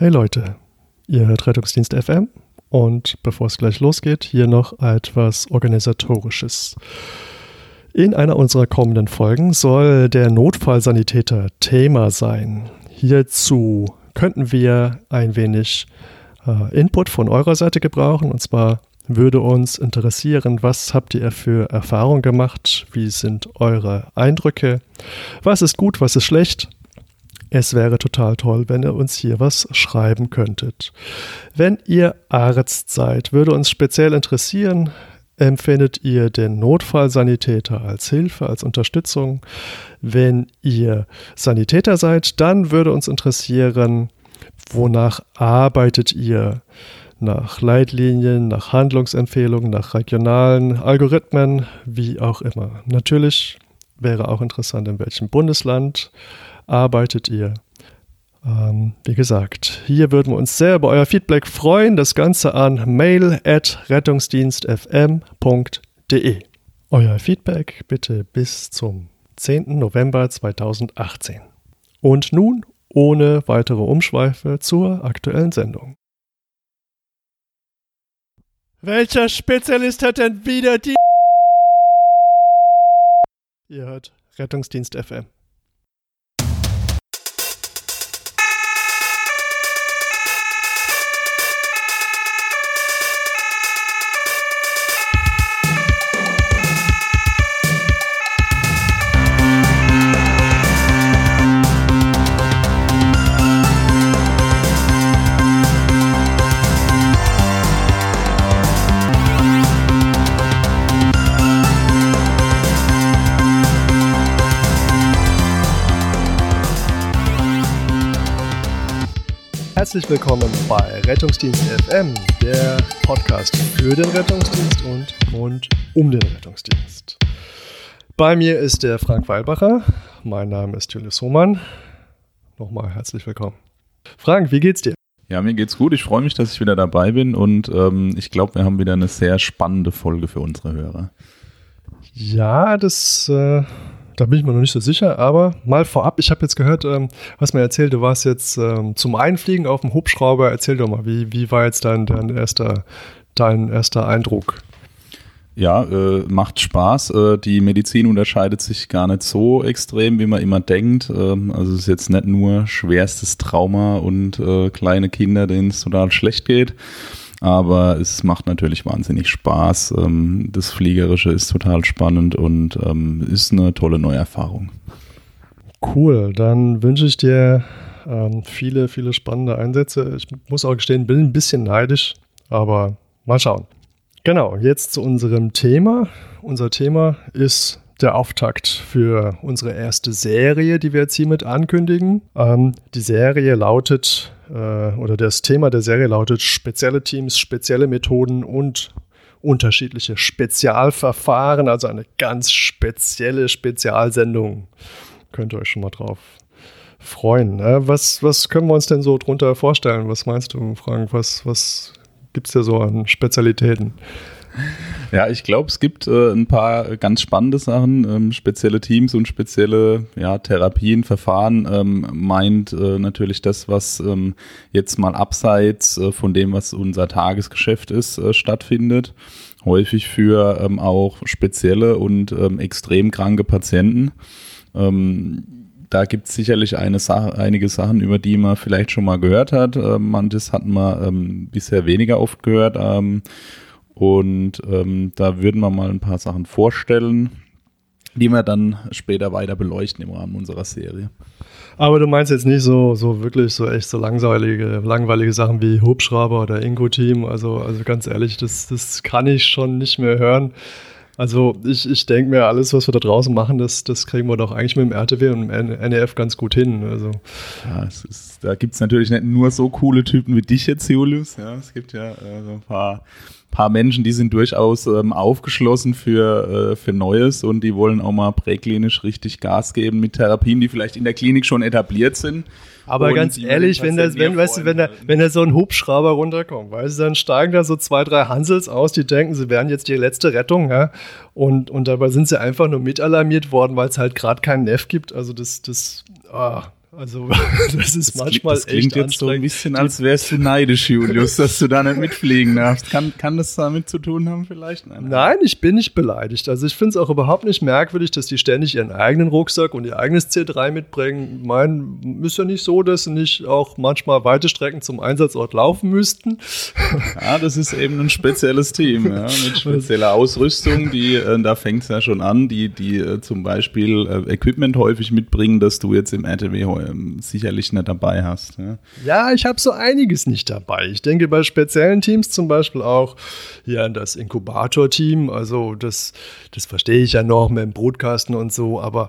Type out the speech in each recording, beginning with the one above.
Hey Leute, ihr hört Rettungsdienst FM und bevor es gleich losgeht, hier noch etwas Organisatorisches. In einer unserer kommenden Folgen soll der Notfallsanitäter Thema sein. Hierzu könnten wir ein wenig äh, Input von eurer Seite gebrauchen. Und zwar würde uns interessieren, was habt ihr für Erfahrungen gemacht? Wie sind eure Eindrücke? Was ist gut, was ist schlecht? Es wäre total toll, wenn ihr uns hier was schreiben könntet. Wenn ihr Arzt seid, würde uns speziell interessieren, empfindet ihr den Notfallsanitäter als Hilfe, als Unterstützung? Wenn ihr Sanitäter seid, dann würde uns interessieren, wonach arbeitet ihr? Nach Leitlinien, nach Handlungsempfehlungen, nach regionalen Algorithmen, wie auch immer. Natürlich wäre auch interessant, in welchem Bundesland arbeitet ihr? Ähm, wie gesagt, hier würden wir uns sehr über euer Feedback freuen. Das Ganze an mail at rettungsdienstfm.de. Euer Feedback bitte bis zum 10. November 2018. Und nun ohne weitere Umschweife zur aktuellen Sendung. Welcher Spezialist hat denn wieder die... Ihr hört Rettungsdienst FM. Herzlich willkommen bei Rettungsdienst FM, der Podcast für den Rettungsdienst und rund um den Rettungsdienst. Bei mir ist der Frank Weilbacher. Mein Name ist Julius Hohmann. Nochmal herzlich willkommen. Frank, wie geht's dir? Ja, mir geht's gut. Ich freue mich, dass ich wieder dabei bin und ähm, ich glaube, wir haben wieder eine sehr spannende Folge für unsere Hörer. Ja, das äh, da bin ich mir noch nicht so sicher, aber mal vorab, ich habe jetzt gehört, ähm, was mir erzählt, du warst jetzt ähm, zum Einfliegen auf dem Hubschrauber. Erzähl doch mal, wie, wie war jetzt dein, dein, erster, dein erster Eindruck? Ja, äh, macht Spaß. Äh, die Medizin unterscheidet sich gar nicht so extrem, wie man immer denkt. Ähm, also es ist jetzt nicht nur schwerstes Trauma und äh, kleine Kinder, denen es total schlecht geht, aber es macht natürlich wahnsinnig Spaß. Ähm, das Fliegerische ist total spannend und ähm, ist eine tolle Neuerfahrung. Cool, dann wünsche ich dir ähm, viele, viele spannende Einsätze. Ich muss auch gestehen, bin ein bisschen neidisch, aber mal schauen. Genau, jetzt zu unserem Thema. Unser Thema ist der Auftakt für unsere erste Serie, die wir jetzt hiermit ankündigen. Die Serie lautet, äh, oder das Thema der Serie lautet spezielle Teams, spezielle Methoden und unterschiedliche Spezialverfahren, also eine ganz spezielle Spezialsendung. Könnt ihr euch schon mal drauf freuen. Ne? Was, was können wir uns denn so drunter vorstellen? Was meinst du, Frank? Was, was gibt es da so an Spezialitäten? Ja, ich glaube, es gibt äh, ein paar ganz spannende Sachen. Ähm, spezielle Teams und spezielle ja, Therapien, Verfahren ähm, meint äh, natürlich das, was ähm, jetzt mal abseits äh, von dem, was unser Tagesgeschäft ist, äh, stattfindet. Häufig für ähm, auch spezielle und ähm, extrem kranke Patienten. Ähm, da gibt es sicherlich Sache, einige Sachen, über die man vielleicht schon mal gehört hat. Ähm, manches hat man ähm, bisher weniger oft gehört. Ähm, und ähm, da würden wir mal ein paar Sachen vorstellen, die wir dann später weiter beleuchten im Rahmen unserer Serie. Aber du meinst jetzt nicht so, so wirklich so echt so langweilige, langweilige Sachen wie Hubschrauber oder Ingo-Team. Also, also ganz ehrlich, das, das kann ich schon nicht mehr hören. Also ich, ich denke mir, alles, was wir da draußen machen, das, das kriegen wir doch eigentlich mit dem RTW und dem NEF ganz gut hin. Also. Ja, ist, da gibt es natürlich nicht nur so coole Typen wie dich jetzt, Julius. Ja, es gibt ja äh, so ein paar paar Menschen, die sind durchaus ähm, aufgeschlossen für, äh, für Neues und die wollen auch mal präklinisch richtig Gas geben mit Therapien, die vielleicht in der Klinik schon etabliert sind. Aber ganz ehrlich, wenn, das, wenn, weißt du, wenn, da, wenn da so ein Hubschrauber runterkommt, weißt du, dann steigen da so zwei, drei Hansels aus, die denken, sie wären jetzt die letzte Rettung, ja. Und, und dabei sind sie einfach nur mitalarmiert worden, weil es halt gerade keinen Neff gibt. Also das, das, oh, Also das ist das manchmal das klingt echt jetzt so ein bisschen, als wärst du neidisch, Julius, dass du da nicht mitfliegen darfst. Kann, kann das damit zu tun haben vielleicht? Nein, Nein ich bin nicht beleidigt. Also ich finde es auch überhaupt nicht merkwürdig, dass die ständig ihren eigenen Rucksack und ihr eigenes C3 mitbringen. Mein ist ja nicht so, dass sie nicht auch manchmal weite Strecken zum Einsatzort laufen müssten. Ja, das ist eben ein spezielles Team, ja, mit spezieller Ausrüstung. Die, äh, da fängt es ja schon an, die, die äh, zum Beispiel äh, Equipment häufig mitbringen, dass du jetzt im RTW ähm, sicherlich nicht dabei hast. Ja, ja ich habe so einiges nicht dabei. Ich denke bei speziellen Teams zum Beispiel auch hier an das Inkubator-Team. Also das, das verstehe ich ja noch mit dem Brutkasten und so, aber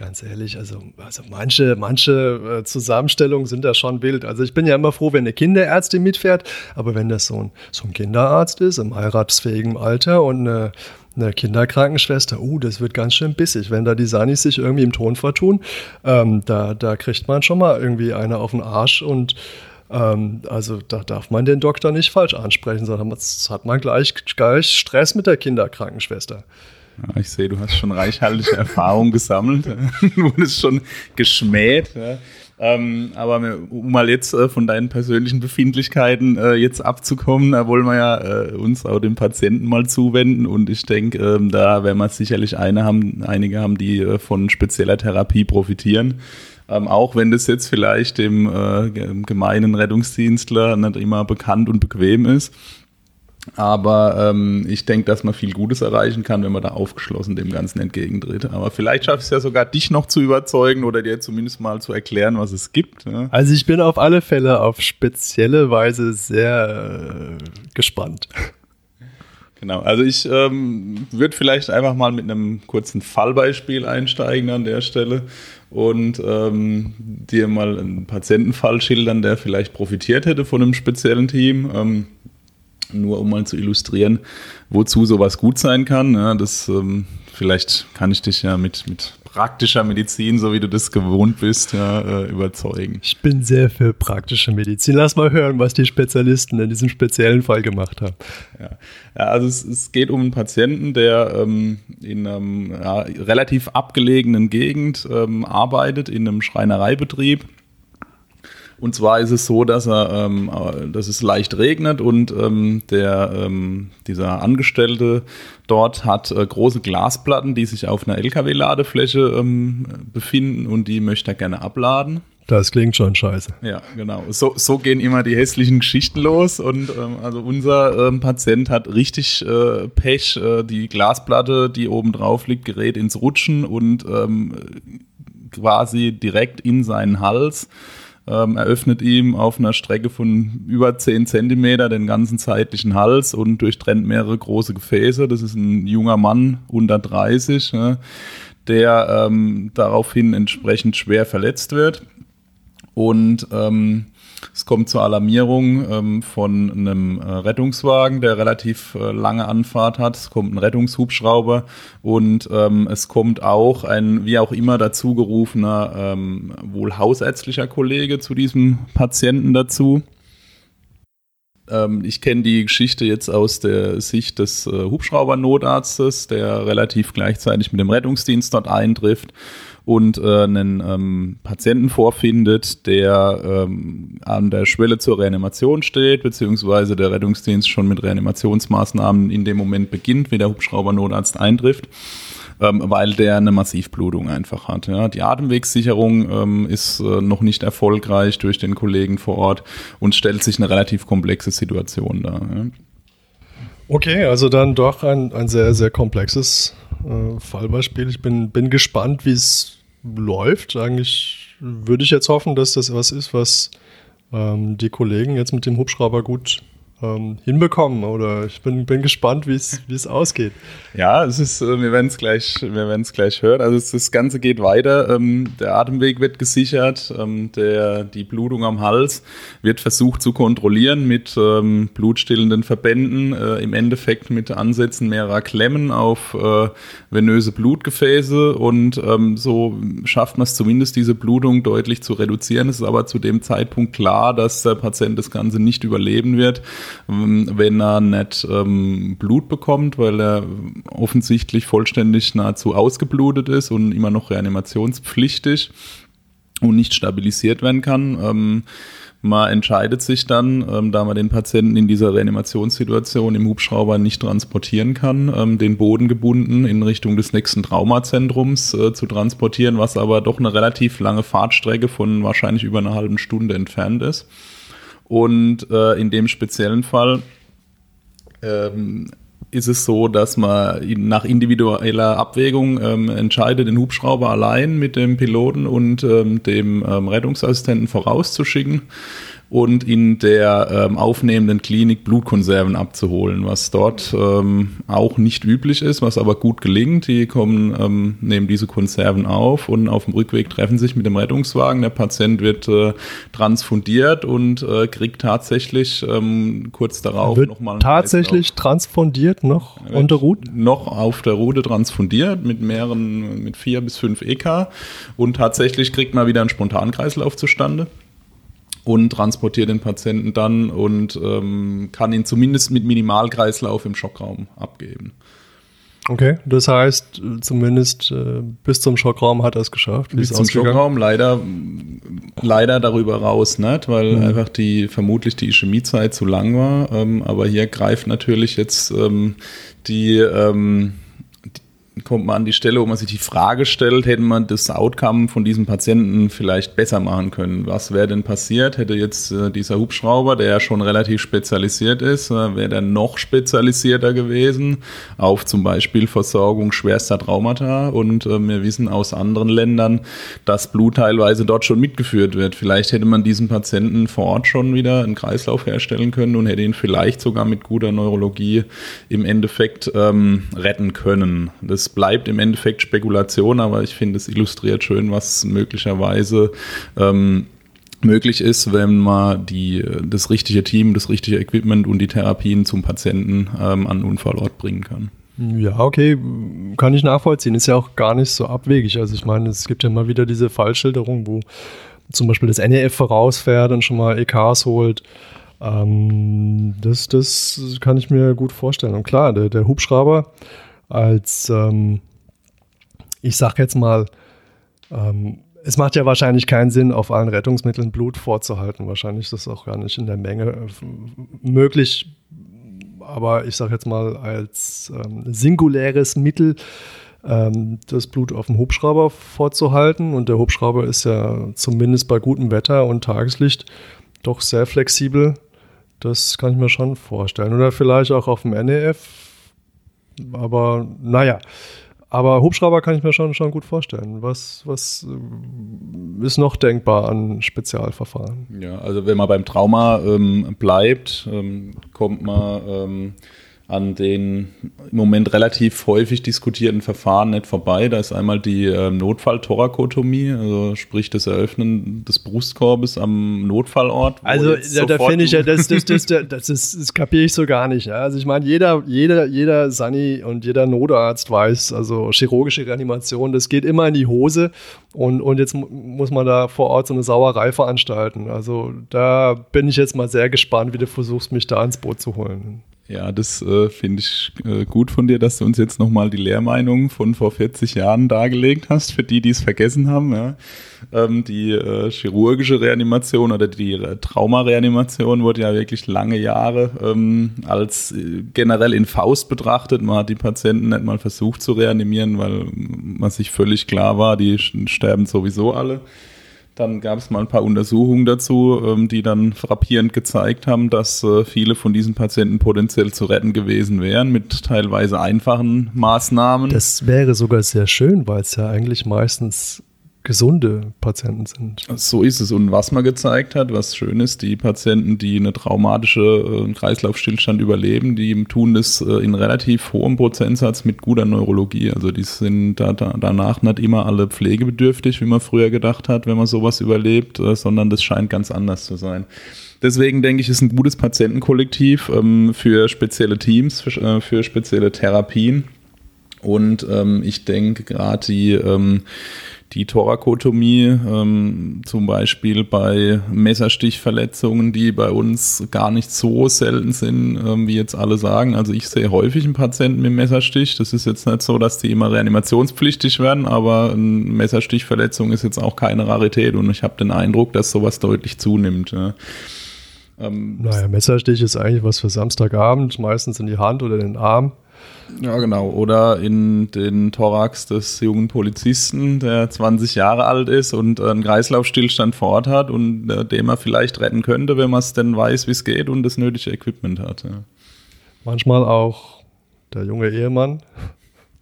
ganz ehrlich, also, also manche, manche äh, Zusammenstellungen sind da schon wild. Also ich bin ja immer froh, wenn eine Kinderärztin mitfährt, aber wenn das so ein, so ein Kinderarzt ist, im heiratsfähigen Alter und eine, eine Kinderkrankenschwester, uh, das wird ganz schön bissig, wenn da die Sanis sich irgendwie im Ton vertun. Ähm, da, da kriegt man schon mal irgendwie eine auf den Arsch und ähm, also da darf man den Doktor nicht falsch ansprechen, sondern hat man gleich, gleich Stress mit der Kinderkrankenschwester. Ja, ich sehe, du hast schon reichhaltige Erfahrung gesammelt. du wurdest schon geschmäht. Ja. Ähm, aber um mal jetzt äh, von deinen persönlichen Befindlichkeiten äh, jetzt abzukommen, da wollen wir ja äh, uns auch dem Patienten mal zuwenden und ich denke, ähm, da werden wir sicherlich eine haben, einige haben, die äh, von spezieller Therapie profitieren. Ähm, auch wenn das jetzt vielleicht dem äh, gemeinen Rettungsdienstler nicht immer bekannt und bequem ist. Aber ähm, ich denke, dass man viel Gutes erreichen kann, wenn man da aufgeschlossen dem Ganzen entgegentritt. Aber vielleicht schafft es ja sogar, dich noch zu überzeugen oder dir zumindest mal zu erklären, was es gibt. Ja. Also ich bin auf alle Fälle auf spezielle Weise sehr äh, gespannt. Genau, also ich ähm, würde vielleicht einfach mal mit einem kurzen Fallbeispiel einsteigen an der Stelle und ähm, dir mal einen Patientenfall schildern, der vielleicht profitiert hätte von einem speziellen Team. Nur um mal zu illustrieren, wozu sowas gut sein kann. Ja, das ähm, vielleicht kann ich dich ja mit, mit praktischer Medizin, so wie du das gewohnt bist, ja, äh, überzeugen. Ich bin sehr für praktische Medizin. Lass mal hören, was die Spezialisten in diesem speziellen Fall gemacht haben. Ja, ja also es, es, geht um einen Patienten, der ähm, in einer relativ abgelegenen Gegend ähm, arbeitet, in einem Schreinereibetrieb und zwar ist es so, dass er, ähm, dass es leicht regnet und ähm, der ähm, dieser Angestellte dort hat äh, große Glasplatten, die sich auf einer LKW-Ladefläche ähm, befinden und die möchte er gerne abladen. Das klingt schon scheiße. Ja, genau. So, so gehen immer die hässlichen Geschichten los. Und ähm, also unser ähm, Patient hat richtig äh, Pech. Äh, die Glasplatte, die oben drauf liegt, gerät ins Rutschen und ähm, quasi direkt in seinen Hals ähm, eröffnet ihm auf einer Strecke von über 10 Zentimeter den ganzen zeitlichen Hals und durchtrennt mehrere große Gefäße. Das ist ein junger Mann unter 30, ne, der ähm, daraufhin entsprechend schwer verletzt wird. Und ähm, es kommt zur Alarmierung ähm, von einem äh, Rettungswagen, der relativ äh, lange Anfahrt hat. Es kommt ein Rettungshubschrauber und ähm, es kommt auch ein, wie auch immer, dazugerufener, ähm, wohl hausärztlicher Kollege zu diesem Patienten dazu. Ähm, ich kenne die Geschichte jetzt aus der Sicht des äh, Hubschraubernotarztes, der relativ gleichzeitig mit dem Rettungsdienst dort eintrifft und äh, einen ähm, Patienten vorfindet, der ähm, an der Schwelle zur Reanimation steht, beziehungsweise der Rettungsdienst schon mit Reanimationsmaßnahmen in dem Moment beginnt, wie der Hubschraubernotarzt eintrifft. Ähm, weil der eine Massivblutung einfach hat. Ja. Die Atemwegssicherung ähm, ist äh, noch nicht erfolgreich durch den Kollegen vor Ort und stellt sich eine relativ komplexe Situation dar. Ja. Okay, also dann doch ein, ein sehr, sehr komplexes äh, Fallbeispiel. Ich bin, bin gespannt, wie es läuft. Eigentlich würde ich jetzt hoffen, dass das was ist, was ähm, die Kollegen jetzt mit dem Hubschrauber gut ähm, hinbekommen oder ich bin, bin gespannt, wie es ausgeht. Ja, es ist, äh, wir werden es gleich, wir werden es gleich hören. Also das Ganze geht weiter. Ähm, der Atemweg wird gesichert, ähm, der, die Blutung am Hals wird versucht zu kontrollieren mit ähm, blutstillenden Verbänden, äh, im Endeffekt mit Ansätzen mehrerer Klemmen auf äh, venöse Blutgefäße und ähm, so schafft man es zumindest, diese Blutung deutlich zu reduzieren. Es ist aber zu dem Zeitpunkt klar, dass der Patient das Ganze nicht überleben wird. Wenn er nicht ähm, Blut bekommt, weil er offensichtlich vollständig nahezu ausgeblutet ist und immer noch reanimationspflichtig. und nicht stabilisiert werden kann. Ähm, man entscheidet sich dann, ähm, da man den Patienten in dieser Reanimationssituation im Hubschrauber nicht transportieren kann, ähm, den Boden gebunden in Richtung des nächsten Traumazentrums äh, zu transportieren, was aber doch eine relativ lange Fahrtstrecke von wahrscheinlich über einer halben Stunde entfernt ist. Und äh, in dem speziellen Fall ähm, ist es so, dass man nach individueller Abwägung ähm, entscheidet, den Hubschrauber allein mit dem Piloten und ähm, dem ähm, Rettungsassistenten vorauszuschicken und in der ähm, aufnehmenden Klinik Blutkonserven abzuholen, was dort ähm, auch nicht üblich ist, was aber gut gelingt. Die kommen, ähm, nehmen diese Konserven auf und auf dem Rückweg treffen sich mit dem Rettungswagen. Der Patient wird äh, transfundiert und äh, kriegt tatsächlich ähm, kurz darauf nochmal tatsächlich transfundiert noch on der Route? Noch auf der Route transfundiert mit mehreren, mit vier bis fünf EK und tatsächlich kriegt man wieder einen Spontankreislauf zustande und transportiert den Patienten dann und ähm, kann ihn zumindest mit Minimalkreislauf im Schockraum abgeben. Okay, das heißt, zumindest äh, bis zum Schockraum hat er es geschafft. Bis zum Schockraum leider, leider darüber raus nicht, weil mhm. einfach die vermutlich die Ischämiezeit zu lang war. Ähm, aber hier greift natürlich jetzt ähm, die ähm, kommt man an die Stelle, wo man sich die Frage stellt, hätte man das Outcome von diesem Patienten vielleicht besser machen können? Was wäre denn passiert? Hätte jetzt äh, dieser Hubschrauber, der ja schon relativ spezialisiert ist, äh, wäre der noch spezialisierter gewesen auf zum Beispiel Versorgung schwerster Traumata? Und äh, wir wissen aus anderen Ländern, dass Blut teilweise dort schon mitgeführt wird. Vielleicht hätte man diesen Patienten vor Ort schon wieder einen Kreislauf herstellen können und hätte ihn vielleicht sogar mit guter Neurologie im Endeffekt ähm, retten können. Das bleibt im Endeffekt Spekulation, aber ich finde, es illustriert schön, was möglicherweise ähm, möglich ist, wenn man die, das richtige Team, das richtige Equipment und die Therapien zum Patienten ähm, an den Unfallort bringen kann. Ja, okay, kann ich nachvollziehen. Ist ja auch gar nicht so abwegig. Also ich meine, es gibt ja immer wieder diese Fallschilderung, wo zum Beispiel das NEF vorausfährt und schon mal EKs holt. Ähm, das, das kann ich mir gut vorstellen. Und klar, der, der Hubschrauber als, ähm, ich sag jetzt mal, ähm, es macht ja wahrscheinlich keinen Sinn, auf allen Rettungsmitteln Blut vorzuhalten. Wahrscheinlich ist das auch gar nicht in der Menge äh, möglich. Aber ich sage jetzt mal, als ähm, singuläres Mittel ähm, das Blut auf dem Hubschrauber vorzuhalten. Und der Hubschrauber ist ja zumindest bei gutem Wetter und Tageslicht doch sehr flexibel. Das kann ich mir schon vorstellen. Oder vielleicht auch auf dem NEF aber naja. Aber Hubschrauber kann ich mir schon, schon gut vorstellen. Was, was äh, ist noch denkbar an Spezialverfahren? Ja, also wenn man beim Trauma ähm, bleibt, ähm, kommt man ähm, an den im Moment relativ häufig diskutierten Verfahren nicht vorbei. Da ist einmal die äh, Notfall-Thorakotomie, also sprich das Eröffnen des Brustkorbes am Notfallort. Also da, da finde ich ja, das, das, das, das, das, das, das kapiere ich so gar nicht. Ja. Also ich meine, jeder, jeder, jeder Sani und jeder Notarzt weiß, also chirurgische Reanimation, das geht immer in die Hose und, und jetzt muss man da vor Ort so eine Sauerei veranstalten. Also da bin ich jetzt mal sehr gespannt, wie du versuchst, mich da ins Boot zu holen. Ja, das äh, finde ich äh, gut von dir, dass du uns jetzt nochmal die Lehrmeinung von vor 40 Jahren dargelegt hast, für die, die es vergessen haben. Ja. Ähm, die äh, chirurgische Reanimation oder die äh, Traumareanimation wurde ja wirklich lange Jahre ähm, als äh, generell in Faust betrachtet. Man hat die Patienten nicht mal versucht zu reanimieren, weil man sich völlig klar war, die sterben sowieso alle. Dann gab es mal ein paar Untersuchungen dazu, ähm, die dann frappierend gezeigt haben, dass äh, viele von diesen Patienten potenziell zu retten gewesen wären mit teilweise einfachen Maßnahmen. Das wäre sogar sehr schön, weil es ja eigentlich meistens gesunde Patienten sind. So ist es. Und was man gezeigt hat, was schön ist, die Patienten, die eine traumatische äh, Kreislaufstillstand überleben, die tun das äh, in relativ hohem Prozentsatz mit guter Neurologie. Also die sind da, da, danach nicht immer alle pflegebedürftig, wie man früher gedacht hat, wenn man sowas überlebt, äh, sondern das scheint ganz anders zu sein. Deswegen denke ich, ist ein gutes Patientenkollektiv ähm, für spezielle Teams, für, äh, für spezielle Therapien. Und ähm, ich denke gerade die ähm, die Thorakotomie, ähm, zum Beispiel bei Messerstichverletzungen, die bei uns gar nicht so selten sind, ähm, wie jetzt alle sagen. Also ich sehe häufig einen Patienten mit Messerstich. Das ist jetzt nicht so, dass die immer reanimationspflichtig werden, aber eine Messerstichverletzung ist jetzt auch keine Rarität und ich habe den Eindruck, dass sowas deutlich zunimmt. Ja. Ähm, naja, Messerstich ist eigentlich was für Samstagabend, meistens in die Hand oder den Arm. Ja, genau. Oder in den Thorax des jungen Polizisten, der 20 Jahre alt ist und einen Kreislaufstillstand vor Ort hat und äh, dem er vielleicht retten könnte, wenn man es denn weiß, wie es geht und das nötige Equipment hat. Ja. Manchmal auch der junge Ehemann,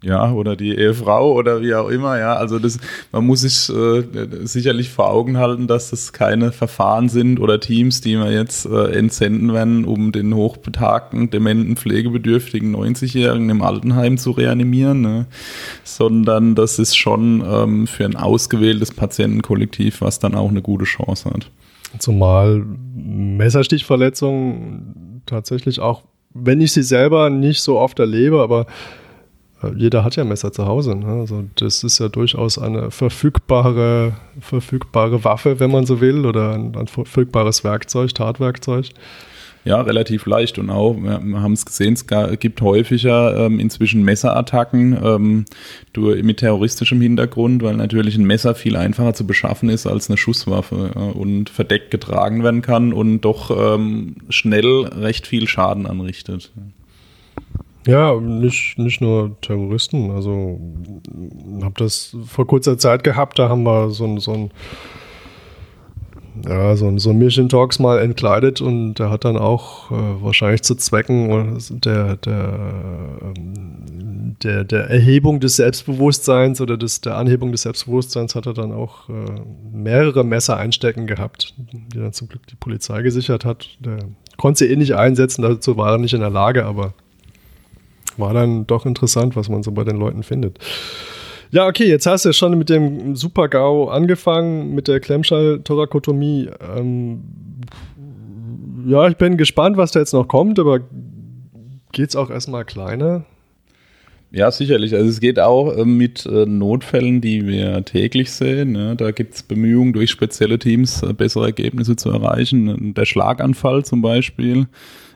ja, oder die Ehefrau oder wie auch immer, ja. Also das, man muss sich äh, sicherlich vor Augen halten, dass das keine Verfahren sind oder Teams, die man jetzt äh, entsenden werden, um den hochbetagten, dementen, pflegebedürftigen 90-Jährigen im Altenheim zu reanimieren, ne? sondern das ist schon ähm, für ein ausgewähltes Patientenkollektiv, was dann auch eine gute Chance hat. Zumal Messerstichverletzungen tatsächlich auch, wenn ich sie selber nicht so oft erlebe, aber jeder hat ja Messer zu Hause. Ne? Also das ist ja durchaus eine verfügbare, verfügbare Waffe, wenn man so will, oder ein, ein verfügbares Werkzeug, Tatwerkzeug. Ja, relativ leicht und auch, wir haben es gesehen, es gibt häufiger ähm, inzwischen Messerattacken ähm, durch, mit terroristischem Hintergrund, weil natürlich ein Messer viel einfacher zu beschaffen ist als eine Schusswaffe äh, und verdeckt getragen werden kann und doch ähm, schnell recht viel Schaden anrichtet. Ja, nicht, nicht nur Terroristen. Also habe das vor kurzer Zeit gehabt, da haben wir so ein, so ein ja, so so Mission Talks mal entkleidet und der hat dann auch äh, wahrscheinlich zu Zwecken der, der, ähm, der, der Erhebung des Selbstbewusstseins oder des, der Anhebung des Selbstbewusstseins hat er dann auch äh, mehrere Messer einstecken gehabt, die dann zum Glück die Polizei gesichert hat. Der konnte sie eh nicht einsetzen, dazu war er nicht in der Lage, aber war dann doch interessant, was man so bei den Leuten findet. Ja, okay, jetzt hast du schon mit dem Super-GAU angefangen, mit der Klemmschall-Thorakotomie. Ähm, ja, ich bin gespannt, was da jetzt noch kommt, aber geht es auch erstmal kleiner? Ja, sicherlich. Also es geht auch äh, mit äh, Notfällen, die wir täglich sehen. Ja. Da gibt es Bemühungen durch spezielle Teams, äh, bessere Ergebnisse zu erreichen. Der Schlaganfall zum Beispiel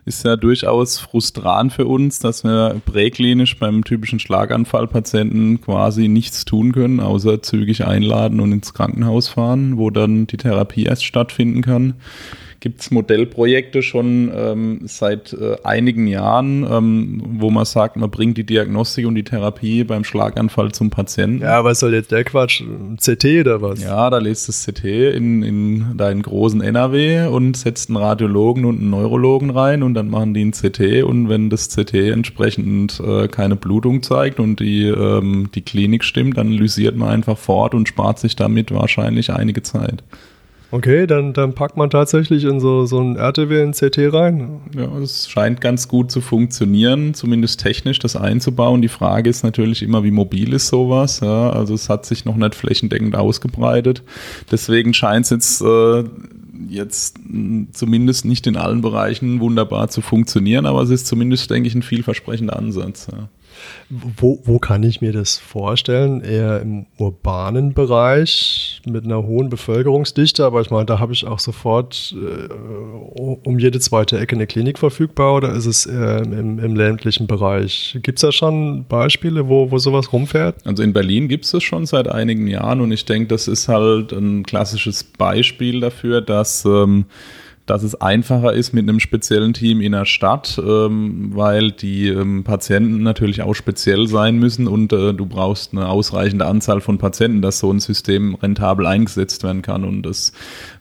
ist ja durchaus frustrant für uns, dass wir präklinisch beim typischen Schlaganfallpatienten quasi nichts tun können, außer zügig einladen und ins Krankenhaus fahren, wo dann die Therapie erst stattfinden kann gibt es Modellprojekte schon ähm, seit äh, einigen Jahren, ähm, wo man sagt, man bringt die Diagnostik und die Therapie beim Schlaganfall zum Patienten. Ja, was soll jetzt der Quatsch? CT oder was? Ja, da lässt das CT in, in deinen großen NRW und setzt einen Radiologen und einen Neurologen rein und dann machen die ein CT und wenn das CT entsprechend äh, keine Blutung zeigt und die, ähm, die Klinik stimmt, dann lysiert man einfach fort und spart sich damit wahrscheinlich einige Zeit. Okay, dann, dann packt man tatsächlich in so, so ein RTW in CT rein. Ja, es scheint ganz gut zu funktionieren, zumindest technisch das einzubauen. Die Frage ist natürlich immer, wie mobil ist sowas. Ja, also es hat sich noch nicht flächendeckend ausgebreitet. Deswegen scheint es jetzt, äh, jetzt zumindest nicht in allen Bereichen wunderbar zu funktionieren, aber es ist zumindest, denke ich, ein vielversprechender Ansatz. Ja. Wo, wo kann ich mir das vorstellen? Eher im urbanen Bereich mit einer hohen Bevölkerungsdichte, aber ich meine, da habe ich auch sofort äh, um jede zweite Ecke eine Klinik verfügbar oder ist es eher im, im ländlichen Bereich? Gibt es da schon Beispiele, wo, wo sowas rumfährt? Also in Berlin gibt es das schon seit einigen Jahren und ich denke, das ist halt ein klassisches Beispiel dafür, dass ähm, dass es einfacher ist mit einem speziellen Team in der Stadt, ähm, weil die ähm, Patienten natürlich auch speziell sein müssen und äh, du brauchst eine ausreichende Anzahl von Patienten, dass so ein System rentabel eingesetzt werden kann. Und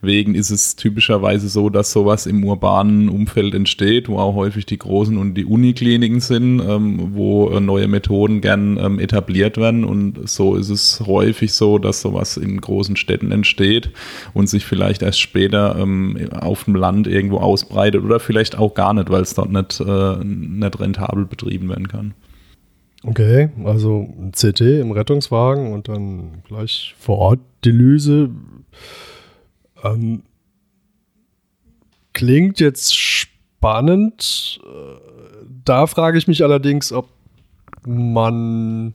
deswegen ist es typischerweise so, dass sowas im urbanen Umfeld entsteht, wo auch häufig die großen und die Unikliniken sind, ähm, wo äh, neue Methoden gern ähm, etabliert werden. Und so ist es häufig so, dass sowas in großen Städten entsteht und sich vielleicht erst später ähm, auf dem Land irgendwo ausbreitet oder vielleicht auch gar nicht, weil es dort nicht, äh, nicht rentabel betrieben werden kann. Okay, also ein CT im Rettungswagen und dann gleich vor Ort Dilyse. Ähm, klingt jetzt spannend. Da frage ich mich allerdings, ob man,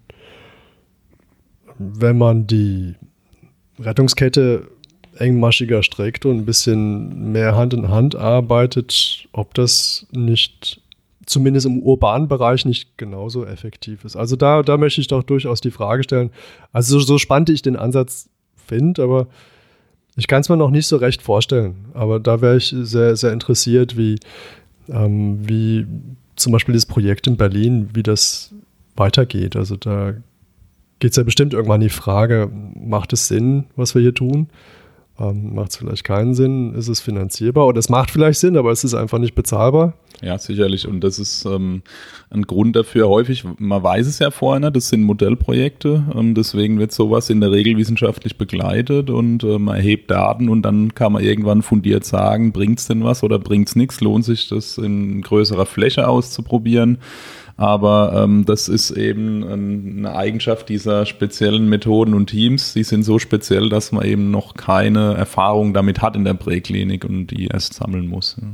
wenn man die Rettungskette engmaschiger streckt und ein bisschen mehr Hand in Hand arbeitet, ob das nicht zumindest im urbanen Bereich nicht genauso effektiv ist. Also da, da möchte ich doch durchaus die Frage stellen. Also so, so spannend ich den Ansatz finde, aber ich kann es mir noch nicht so recht vorstellen. Aber da wäre ich sehr, sehr interessiert, wie, ähm, wie zum Beispiel das Projekt in Berlin, wie das weitergeht. Also da geht es ja bestimmt irgendwann die Frage, macht es Sinn, was wir hier tun? Ähm, macht es vielleicht keinen Sinn? Ist es finanzierbar? Oder es macht vielleicht Sinn, aber es ist einfach nicht bezahlbar. Ja, sicherlich. Und das ist ähm, ein Grund dafür häufig, man weiß es ja vorher, das sind Modellprojekte. Ähm, deswegen wird sowas in der Regel wissenschaftlich begleitet und äh, man erhebt Daten und dann kann man irgendwann fundiert sagen, bringt es denn was oder bringt es nichts? Lohnt sich das in größerer Fläche auszuprobieren? Aber ähm, das ist eben eine Eigenschaft dieser speziellen Methoden und Teams. Die sind so speziell, dass man eben noch keine Erfahrung damit hat in der Präklinik und die erst sammeln muss. Ja.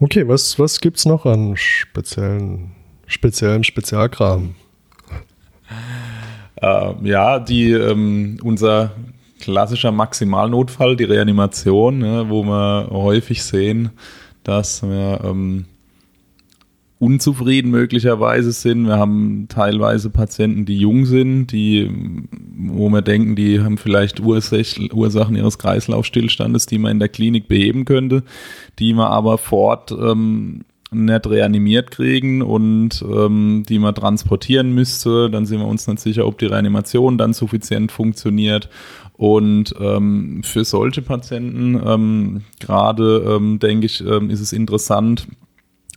Okay, was, was gibt es noch an speziellen, speziellen Spezialkram? Äh, ja, die, ähm, unser klassischer Maximalnotfall, die Reanimation, ja, wo wir häufig sehen, dass wir ähm, unzufrieden möglicherweise sind. Wir haben teilweise Patienten, die jung sind, die, wo wir denken, die haben vielleicht Ursachen ihres Kreislaufstillstandes, die man in der Klinik beheben könnte, die man aber fort ähm, nicht reanimiert kriegen und ähm, die man transportieren müsste. Dann sind wir uns nicht sicher, ob die Reanimation dann suffizient funktioniert. Und ähm, für solche Patienten ähm, gerade, ähm, denke ich, ähm, ist es interessant,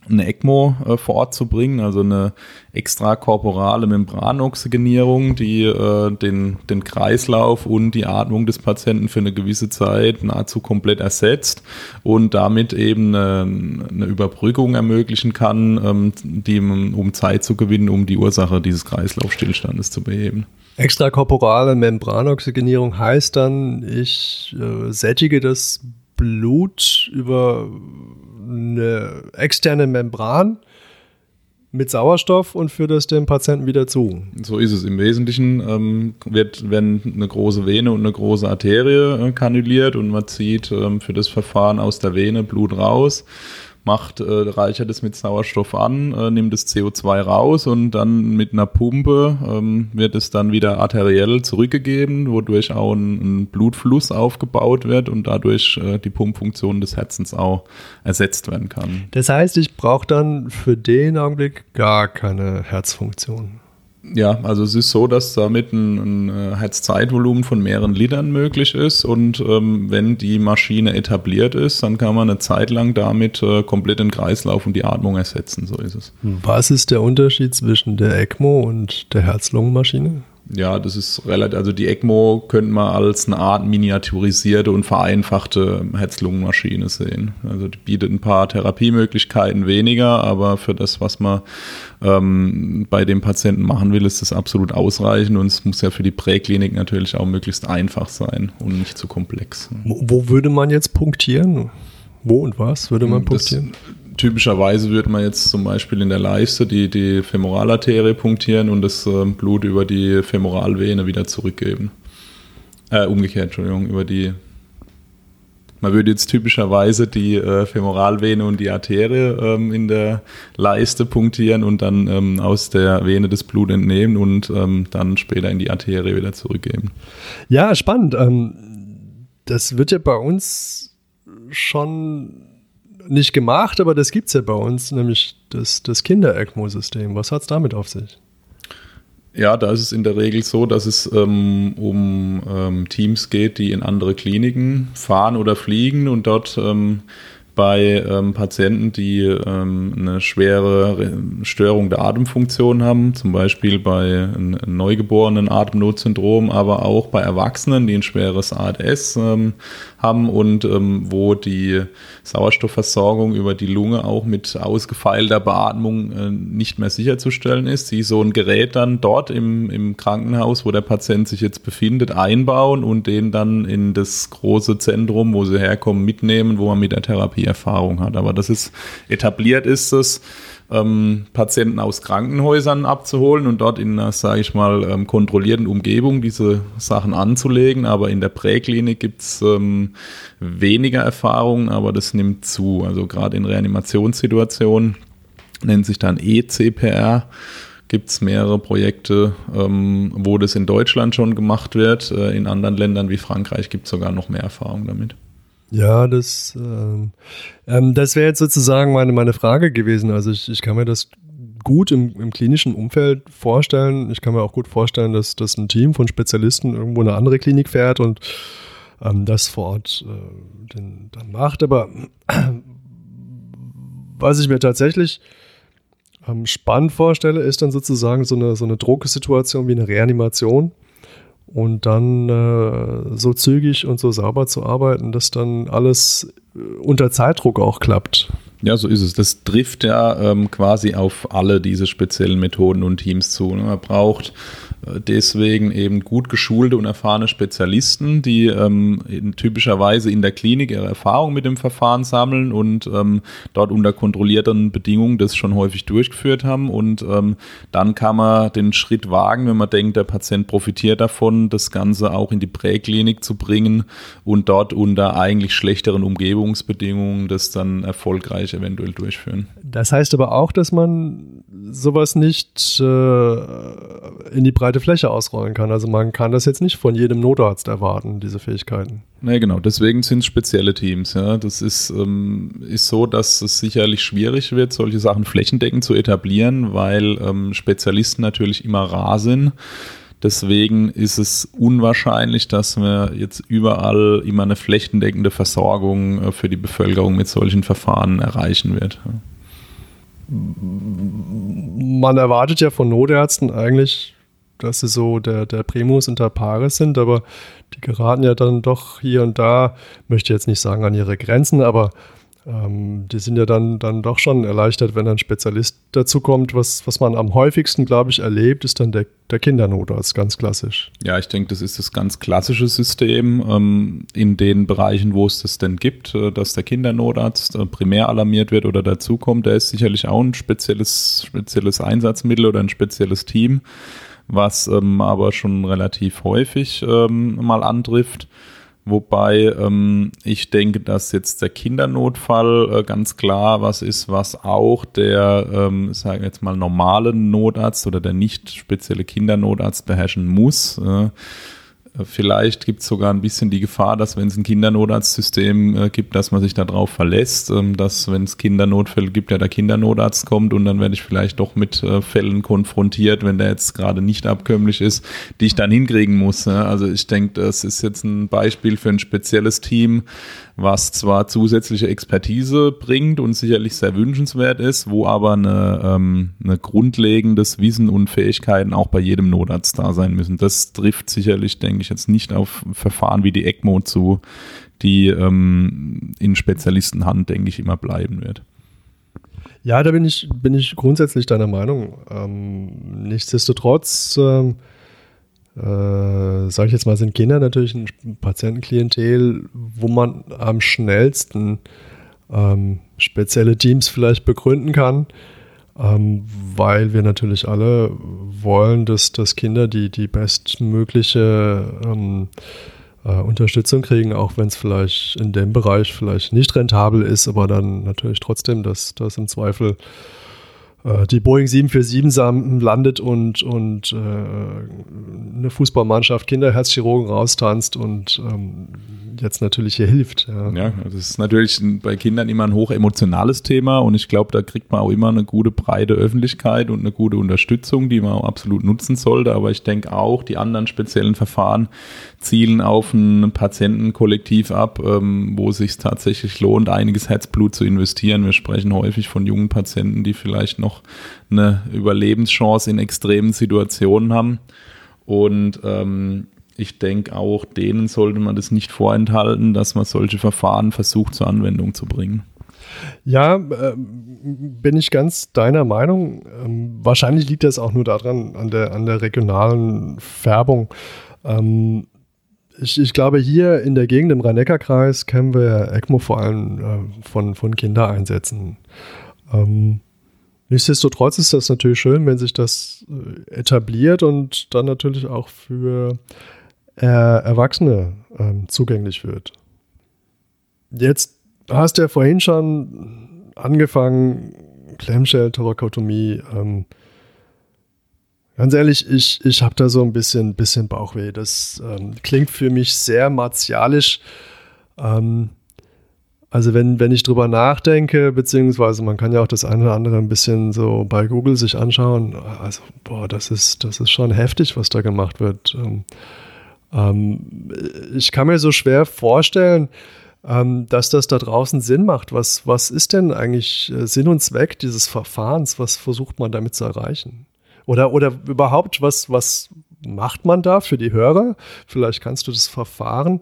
eine ECMO äh, vor Ort zu bringen, also eine extrakorporale Membranoxygenierung, die äh, den, den Kreislauf und die Atmung des Patienten für eine gewisse Zeit nahezu komplett ersetzt und damit eben eine, eine Überbrückung ermöglichen kann, ähm, die, um Zeit zu gewinnen, um die Ursache dieses Kreislaufstillstandes zu beheben. Extrakorporale Membranoxygenierung heißt dann, ich äh, sättige das Blut über eine externe Membran mit Sauerstoff und führt das dem Patienten wieder zu. So ist es. Im Wesentlichen ähm, wird, wenn eine große Vene und eine große Arterie äh, kanuliert und man zieht ähm, für das Verfahren aus der Vene Blut raus macht, äh, reichert es mit Sauerstoff an, äh, nimmt das CO2 raus und dann mit einer Pumpe ähm, wird es dann wieder arteriell zurückgegeben, wodurch auch ein, ein Blutfluss aufgebaut wird und dadurch äh, die Pumpfunktion des Herzens auch ersetzt werden kann. Das heißt, ich brauche dann für den Augenblick gar keine Herzfunktion. Ja, also es ist so, dass damit ein, ein äh, Herzzeitvolumen von mehreren Litern möglich ist und ähm, wenn die Maschine etabliert ist, dann kann man eine Zeit lang damit äh, komplett den Kreislauf und die Atmung ersetzen, so ist es. Was ist der Unterschied zwischen der ECMO und der Herz-Lungen-Maschine? Ja, das ist relativ, also die ECMO könnte man als eine Art miniaturisierte und vereinfachte Herz-Lungen-Maschine sehen. Also die bietet ein paar Therapiemöglichkeiten weniger, aber für das, was man ähm, bei dem Patienten machen will, ist das absolut ausreichend und es muss ja für die Präklinik natürlich auch möglichst einfach sein und nicht zu komplex. Wo, wo würde man jetzt punktieren? Wo und was würde man punktieren? Das, typischerweise würde man jetzt zum Beispiel in der Leiste die, die Femoralarterie punktieren und das äh, Blut über die Femoralvene wieder zurückgeben. Äh, umgekehrt, Entschuldigung, über die. Man würde jetzt typischerweise die äh, Femoralvene und die Arterie ähm, in der Leiste punktieren und dann ähm, aus der Vene das Blut entnehmen und ähm, dann später in die Arterie wieder zurückgeben. Ja, spannend. Ähm, das wird ja bei uns schon nicht gemacht, aber das gibt es ja bei uns, nämlich das, das Kinder-ECMO-System. Was hat es damit auf sich? Ja, da ist es in der Regel so, dass es ähm, um ähm, Teams geht, die in andere Kliniken fahren oder fliegen und dort ähm, bei ähm, Patienten, die ähm, eine schwere Störung der Atemfunktion haben, zum Beispiel bei neugeborenen Atemnotsyndrom, aber auch bei Erwachsenen, die ein schweres ADS ähm, haben und ähm, wo die Sauerstoffversorgung über die Lunge auch mit ausgefeilter Beatmung äh, nicht mehr sicherzustellen ist, sie so ein Gerät dann dort im, im Krankenhaus, wo der Patient sich jetzt befindet, einbauen und den dann in das große Zentrum, wo sie herkommen, mitnehmen, wo man mit der Therapie die Erfahrung hat. Aber das ist etabliert ist es, ähm, Patienten aus Krankenhäusern abzuholen und dort in einer, sage ich mal, ähm, kontrollierten Umgebung diese Sachen anzulegen. Aber in der Präklinik gibt es ähm, weniger Erfahrung, aber das nimmt zu. Also gerade in Reanimationssituationen nennt sich dann ECPR gibt es mehrere Projekte, ähm, wo das in Deutschland schon gemacht wird. Äh, in anderen Ländern wie Frankreich gibt es sogar noch mehr Erfahrung damit. Ja, das, ähm, ähm, das wäre jetzt sozusagen meine, meine Frage gewesen. Also ich, ich kann mir das gut im, im, klinischen Umfeld vorstellen. Ich kann mir auch gut vorstellen, dass, dass ein Team von Spezialisten irgendwo eine andere Klinik fährt und ähm, das vor Ort äh, den, dann macht. Aber was ich mir tatsächlich ähm, spannend vorstelle, ist dann sozusagen so eine, so eine Drucksituation wie eine Reanimation und dann äh, so zügig und so sauber zu arbeiten, dass dann alles äh, unter Zeitdruck auch klappt. Ja, so ist es. Das trifft ja ähm, quasi auf alle diese speziellen Methoden und Teams zu. Ne? Man braucht deswegen eben gut geschulte und erfahrene Spezialisten, die ähm, in, typischerweise in der Klinik ihre Erfahrung mit dem Verfahren sammeln und ähm, dort unter kontrollierten Bedingungen das schon häufig durchgeführt haben. Und ähm, dann kann man den Schritt wagen, wenn man denkt, der Patient profitiert davon, das Ganze auch in die Präklinik zu bringen und dort unter eigentlich schlechteren Umgebungsbedingungen das dann erfolgreich eventuell durchführen. Das heißt aber auch, dass man sowas nicht äh, in die breite Fläche ausrollen kann. Also man kann das jetzt nicht von jedem Notarzt erwarten, diese Fähigkeiten. Nee, genau, deswegen sind es spezielle Teams. Ja. Das ist, ähm, ist so, dass es sicherlich schwierig wird, solche Sachen flächendeckend zu etablieren, weil ähm, Spezialisten natürlich immer rar sind. Deswegen ist es unwahrscheinlich, dass wir jetzt überall immer eine flächendeckende Versorgung äh, für die Bevölkerung mit solchen Verfahren erreichen wird. Ja man erwartet ja von Notärzten eigentlich, dass sie so der, der Primus inter pares sind, aber die geraten ja dann doch hier und da, möchte jetzt nicht sagen an ihre Grenzen, aber ähm, die sind ja dann, dann doch schon erleichtert, wenn ein Spezialist dazukommt. Was, was man am häufigsten, glaube ich, erlebt, ist dann der, der Kindernotarzt, ganz klassisch. Ja, ich denke, das ist das ganz klassische System ähm, in den Bereichen, wo es das denn gibt, äh, dass der Kindernotarzt äh, primär alarmiert wird oder dazukommt. Der ist sicherlich auch ein spezielles, spezielles Einsatzmittel oder ein spezielles Team, was ähm, aber schon relativ häufig ähm, mal antrifft. Wobei ähm, ich denke, dass jetzt der Kindernotfall äh, ganz klar was ist, was auch der, ähm, sagen jetzt mal, normale Notarzt oder der nicht spezielle Kindernotarzt beherrschen muss. Äh, Vielleicht gibt es sogar ein bisschen die Gefahr, dass wenn es ein Kindernotarztsystem äh, gibt, dass man sich darauf verlässt, ähm, dass wenn es Kindernotfälle gibt, ja der Kindernotarzt kommt und dann werde ich vielleicht doch mit äh, Fällen konfrontiert, wenn der jetzt gerade nicht abkömmlich ist, die ich dann hinkriegen muss. Ja? Also ich denke, das ist jetzt ein Beispiel für ein spezielles Team, was zwar zusätzliche Expertise bringt und sicherlich sehr wünschenswert ist, wo aber eine, ähm, grundlegendes Wissen und Fähigkeiten auch bei jedem Notarzt da sein müssen. Das trifft sicherlich, denke ich, jetzt nicht auf Verfahren wie die ECMO zu, die ähm, in Spezialistenhand, denke ich, immer bleiben wird. Ja, da bin ich, bin ich grundsätzlich deiner Meinung. Ähm, nichtsdestotrotz ähm, äh, sage ich jetzt mal, sind Kinder natürlich ein Patientenklientel, wo man am schnellsten ähm, spezielle Teams vielleicht begründen kann, ähm, weil wir natürlich alle wollen, dass, dass Kinder die, die bestmögliche ähm, äh, Unterstützung kriegen, auch wenn es vielleicht in dem Bereich vielleicht nicht rentabel ist, aber dann natürlich trotzdem, dass das im Zweifel die Boeing 747 landet und, und äh, eine Fußballmannschaft Kinderherzchirurgen raustanzt und ähm, jetzt natürlich hier hilft. Ja. ja, das ist natürlich bei Kindern immer ein hochemotionales Thema und ich glaube, da kriegt man auch immer eine gute breite Öffentlichkeit und eine gute Unterstützung, die man auch absolut nutzen sollte. Aber ich denke auch, die anderen speziellen Verfahren zielen auf ein Patientenkollektiv ab, ähm, wo es sich tatsächlich lohnt, einiges Herzblut zu investieren. Wir sprechen häufig von jungen Patienten, die vielleicht noch eine Überlebenschance in extremen Situationen haben. Und ähm, ich denke auch, denen sollte man das nicht vorenthalten, dass man solche Verfahren versucht zur Anwendung zu bringen. Ja, äh, bin ich ganz deiner Meinung. Ähm, wahrscheinlich liegt das auch nur daran, an der, an der regionalen Färbung. Ähm, ich, ich, glaube, hier in der Gegend im Rhein-Neckar-Kreis kennen wir ECMO vor allem äh, von, von Kindereinsätzen. Ähm, nichtsdestotrotz ist das natürlich schön, wenn sich das äh, etabliert und dann natürlich auch für äh, Erwachsene ähm, zugänglich wird. Jetzt hast du ja vorhin schon angefangen, Clamshell-Thorakotomie. Ähm, ganz ehrlich, ich, ich habe da so ein bisschen, bisschen Bauchweh. Das ähm, klingt für mich sehr martialisch. Ähm, also wenn, wenn ich drüber nachdenke, beziehungsweise man kann ja auch das eine oder andere ein bisschen so bei Google sich anschauen, also boah, das ist, das ist schon heftig, was da gemacht wird. Ähm, ähm, ich kann mir so schwer vorstellen, ähm, dass das da draußen Sinn macht. Was, was ist denn eigentlich äh, Sinn und Zweck dieses Verfahrens? Was versucht man damit zu erreichen? Oder, oder überhaupt, was, was macht man da für die Hörer? Vielleicht kannst du das Verfahren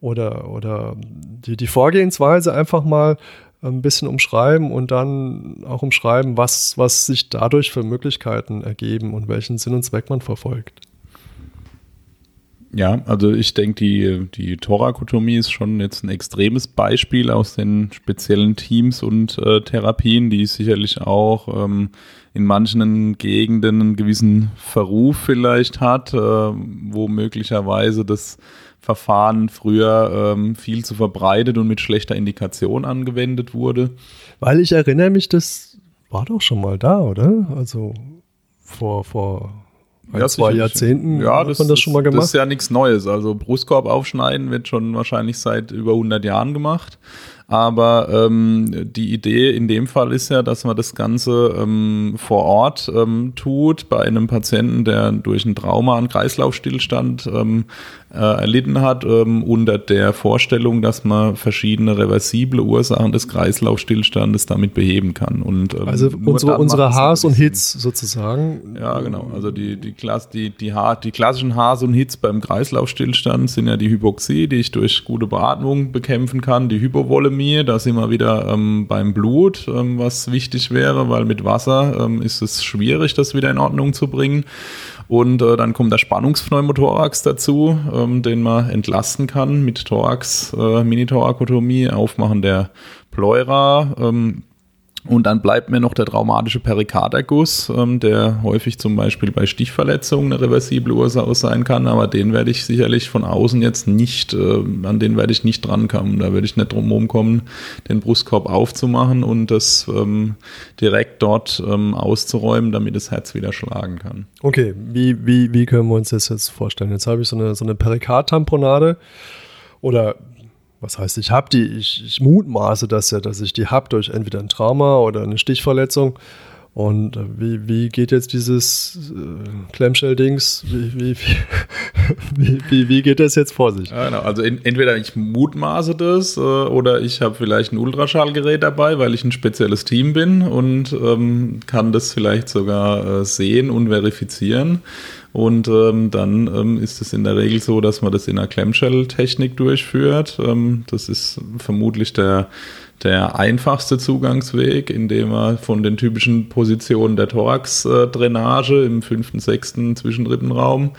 oder, oder die, die Vorgehensweise einfach mal ein bisschen umschreiben und dann auch umschreiben, was, was sich dadurch für Möglichkeiten ergeben und welchen Sinn und Zweck man verfolgt. Ja, also ich denke, die, die Thorakotomie ist schon jetzt ein extremes Beispiel aus den speziellen Teams und äh, Therapien, die sicherlich auch ähm, in manchen Gegenden einen gewissen Verruf vielleicht hat, äh, wo möglicherweise das Verfahren früher ähm, viel zu verbreitet und mit schlechter Indikation angewendet wurde. Weil ich erinnere mich, das war doch schon mal da, oder? Also vor, vor ein, ja, zwei Jahrzehnten ja, hat man das schon mal gemacht. Das ist ja nichts Neues. Also Brustkorb aufschneiden wird schon wahrscheinlich seit über 100 Jahren gemacht. Aber ähm, die Idee in dem Fall ist ja, dass man das Ganze ähm, vor Ort ähm, tut bei einem Patienten, der durch ein Trauma einen Kreislaufstillstand ähm, äh, erlitten hat, ähm, unter der Vorstellung, dass man verschiedene reversible Ursachen des Kreislaufstillstandes damit beheben kann. Und, ähm, also unsere, unsere Haars und Hits sozusagen. Ja, genau. Also die, die, Klass, die, die, ha die klassischen Haars und Hits beim Kreislaufstillstand sind ja die Hypoxie, die ich durch gute Beatmung bekämpfen kann, die Hypovolemie Hypothermie, da sind wir wieder ähm, beim Blut, ähm, was wichtig wäre, weil mit Wasser ähm, ist es schwierig, das wieder in Ordnung zu bringen. Und äh, dann kommt der Spannungspneumothorax dazu, ähm, den man entlasten kann mit Thorax, äh, Mini-Thorakotomie, Aufmachen der Pleura. Und dann bleibt mir noch der traumatische Perikarderguss, ähm, der häufig zum Beispiel bei Stichverletzungen eine reversible Ursache sein kann, aber den werde ich sicherlich von außen jetzt nicht, äh, an den werde ich nicht drankommen. Da werde ich nicht drum rumkommen, den Brustkorb aufzumachen und das ähm, direkt dort ähm, auszuräumen, damit das Herz wieder schlagen kann. Okay, wie, wie, wie können wir uns das jetzt vorstellen? Jetzt habe ich so eine, so eine Perikardtamponade oder was heißt, ich habe die, ich, ich, mutmaße das ja, dass ich die habe durch entweder ein Trauma oder eine Stichverletzung. Und äh, wie, wie geht jetzt dieses äh, Clamshell-Dings, wie, wie, wie, wie, wie, geht das jetzt vor sich? Ja, genau. Also in, entweder ich mutmaße das äh, oder ich habe vielleicht ein Ultraschallgerät dabei, weil ich ein spezielles Team bin und ähm, kann das vielleicht sogar äh, sehen und verifizieren. Und ähm, dann ähm, ist es in der Regel so, dass man das in einer Clamshell-Technik durchführt. Ähm, das ist vermutlich der, der einfachste Zugangsweg, indem man von den typischen Positionen der Thorax-Drainage im fünften, sechsten Zwischenrippenraum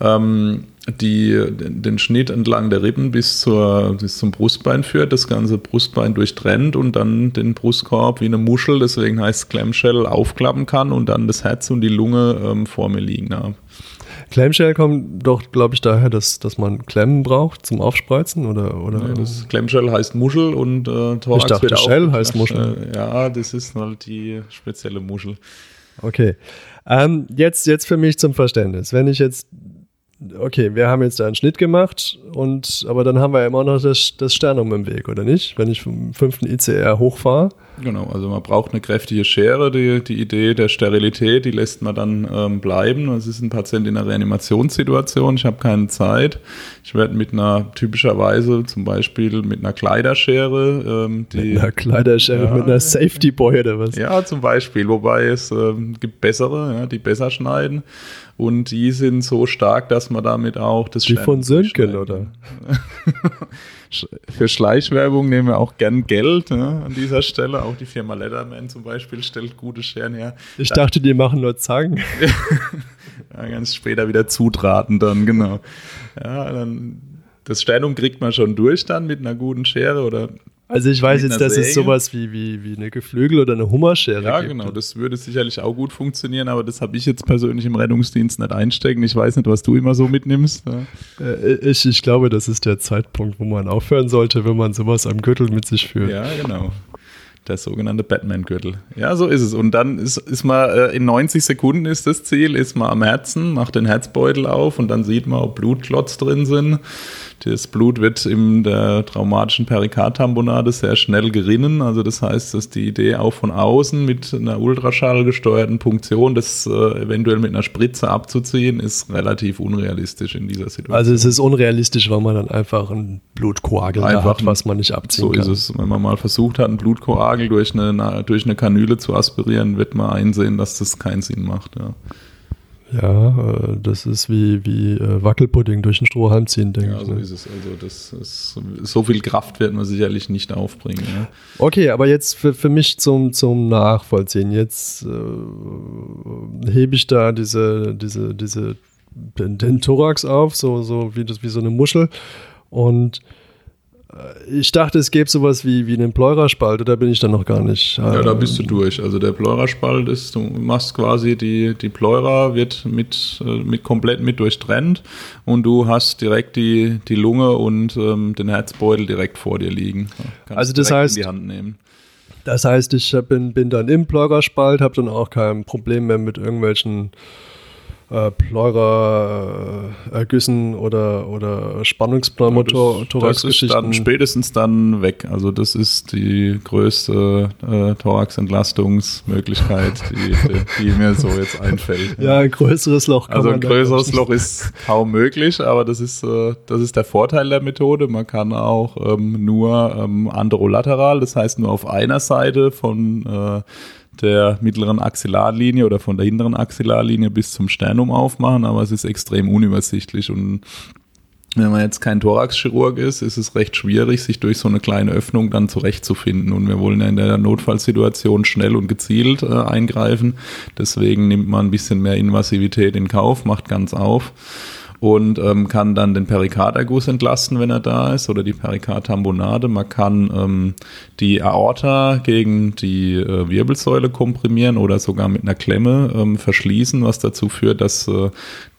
ähm, die den Schnitt entlang der Rippen bis, zur, bis zum Brustbein führt, das ganze Brustbein durchtrennt und dann den Brustkorb wie eine Muschel, deswegen heißt es Clamshell, aufklappen kann und dann das Herz und die Lunge ähm, vor mir liegen haben. Clamshell kommt doch, glaube ich, daher, dass, dass man Klemmen braucht zum Aufspreizen oder? oder nee, das Clamshell heißt Muschel und äh, Thorax Ich dachte, Shell heißt Muschel. Äh, ja, das ist halt die spezielle Muschel. Okay. Ähm, jetzt, jetzt für mich zum Verständnis. Wenn ich jetzt okay, wir haben jetzt da einen Schnitt gemacht und aber dann haben wir ja immer noch das, das Sternum im Weg, oder nicht? Wenn ich vom fünften ICR hochfahre. Genau, also man braucht eine kräftige Schere. Die, die Idee der Sterilität, die lässt man dann ähm, bleiben. Es ist ein Patient in einer Reanimationssituation, ich habe keine Zeit. Ich werde mit einer typischerweise zum Beispiel mit einer Kleiderschere. Ähm, die, mit einer Kleiderschere, ja, mit einer Safety Boy oder was? Ja, zum Beispiel, wobei es ähm, gibt bessere, ja, die besser schneiden. Und die sind so stark, dass man damit auch das Die von Sönken, oder? Für Schleichwerbung nehmen wir auch gern Geld ne, an dieser Stelle. Auch die Firma Leatherman zum Beispiel stellt gute Scheren her. Ich da dachte, die machen nur Zangen. ja, ganz später wieder zutraten dann, genau. Ja, dann das Sternum kriegt man schon durch dann mit einer guten Schere oder also ich weiß jetzt, dass es sowas wie, wie, wie eine Geflügel oder eine Hummerschere ja, gibt. Ja, genau, das würde sicherlich auch gut funktionieren, aber das habe ich jetzt persönlich im Rettungsdienst nicht einstecken. Ich weiß nicht, was du immer so mitnimmst. Ja. Äh, ich, ich glaube, das ist der Zeitpunkt, wo man aufhören sollte, wenn man sowas am Gürtel mit sich führt. Ja, genau der sogenannte Batman-Gürtel. Ja, so ist es. Und dann ist, ist man äh, in 90 Sekunden ist das Ziel, ist man am Herzen, macht den Herzbeutel auf und dann sieht man, ob Blutklotz drin sind. Das Blut wird in der traumatischen Perikardtambonade sehr schnell gerinnen. Also das heißt, dass die Idee auch von außen mit einer Ultraschall gesteuerten Punktion, das äh, eventuell mit einer Spritze abzuziehen, ist relativ unrealistisch in dieser Situation. Also es ist unrealistisch, weil man dann einfach ein Blutkoagel einfach hat, was man nicht abziehen so kann. So ist es. Wenn man mal versucht hat, einen Blutkoagel durch eine, durch eine Kanüle zu aspirieren, wird man einsehen, dass das keinen Sinn macht. Ja. Ja, äh, das ist wie, wie äh, Wackelpudding durch den Strohhalm ziehen, denke ja, ich. Ja, so ne? ist es. Also das ist, so viel Kraft wird man sicherlich nicht aufbringen. Ja. Okay, aber jetzt für, für mich zum, zum Nachvollziehen. Jetzt äh, hebe ich da diese, diese, diese, den, den Thorax auf, so, so wie, das, wie so eine Muschel und ich dachte, es gäbe sowas wie, wie einen Pleuraspalt, da bin ich dann noch gar nicht. Ja, da bist du durch. Also der Pleuraspalt ist, du machst quasi die, die Pleura wird mit, äh, mit komplett mit durchtrennt und du hast direkt die, die Lunge und ähm, den Herzbeutel direkt vor dir liegen. Kannst also das heißt, in die Hand nehmen. Das heißt, ich bin, bin dann im Pleuraspalt, habe dann auch kein Problem mehr mit irgendwelchen äh, Pleura-Ergüssen oder, oder Spannungspneumothorax-Geschichten. dann spätestens dann weg. Also das ist die größte äh, Thorax-Entlastungsmöglichkeit, die, die, mir so jetzt einfällt. Ja, ein größeres Loch kann Also ein größeres Loch ist kaum möglich, aber das ist, äh, das ist der Vorteil der Methode. Man kann auch ähm, nur ähm, androlateral, das heißt nur auf einer Seite von äh, der mittleren Axillarlinie oder von der hinteren Axillarlinie bis zum Sternum aufmachen, aber es ist extrem unübersichtlich und wenn man jetzt kein Thoraxchirurg ist, ist es recht schwierig, sich durch so eine kleine Öffnung dann zurechtzufinden. Und wir wollen ja in der Notfallsituation schnell und gezielt äh, eingreifen. Deswegen nimmt man ein bisschen mehr Invasivität in Kauf, macht ganz auf und ähm, kann dann den Perikarderguss entlasten, wenn er da ist, oder die Perikardtambonade. Man kann ähm, die Aorta gegen die äh, Wirbelsäule komprimieren oder sogar mit einer Klemme ähm, verschließen, was dazu führt, dass äh,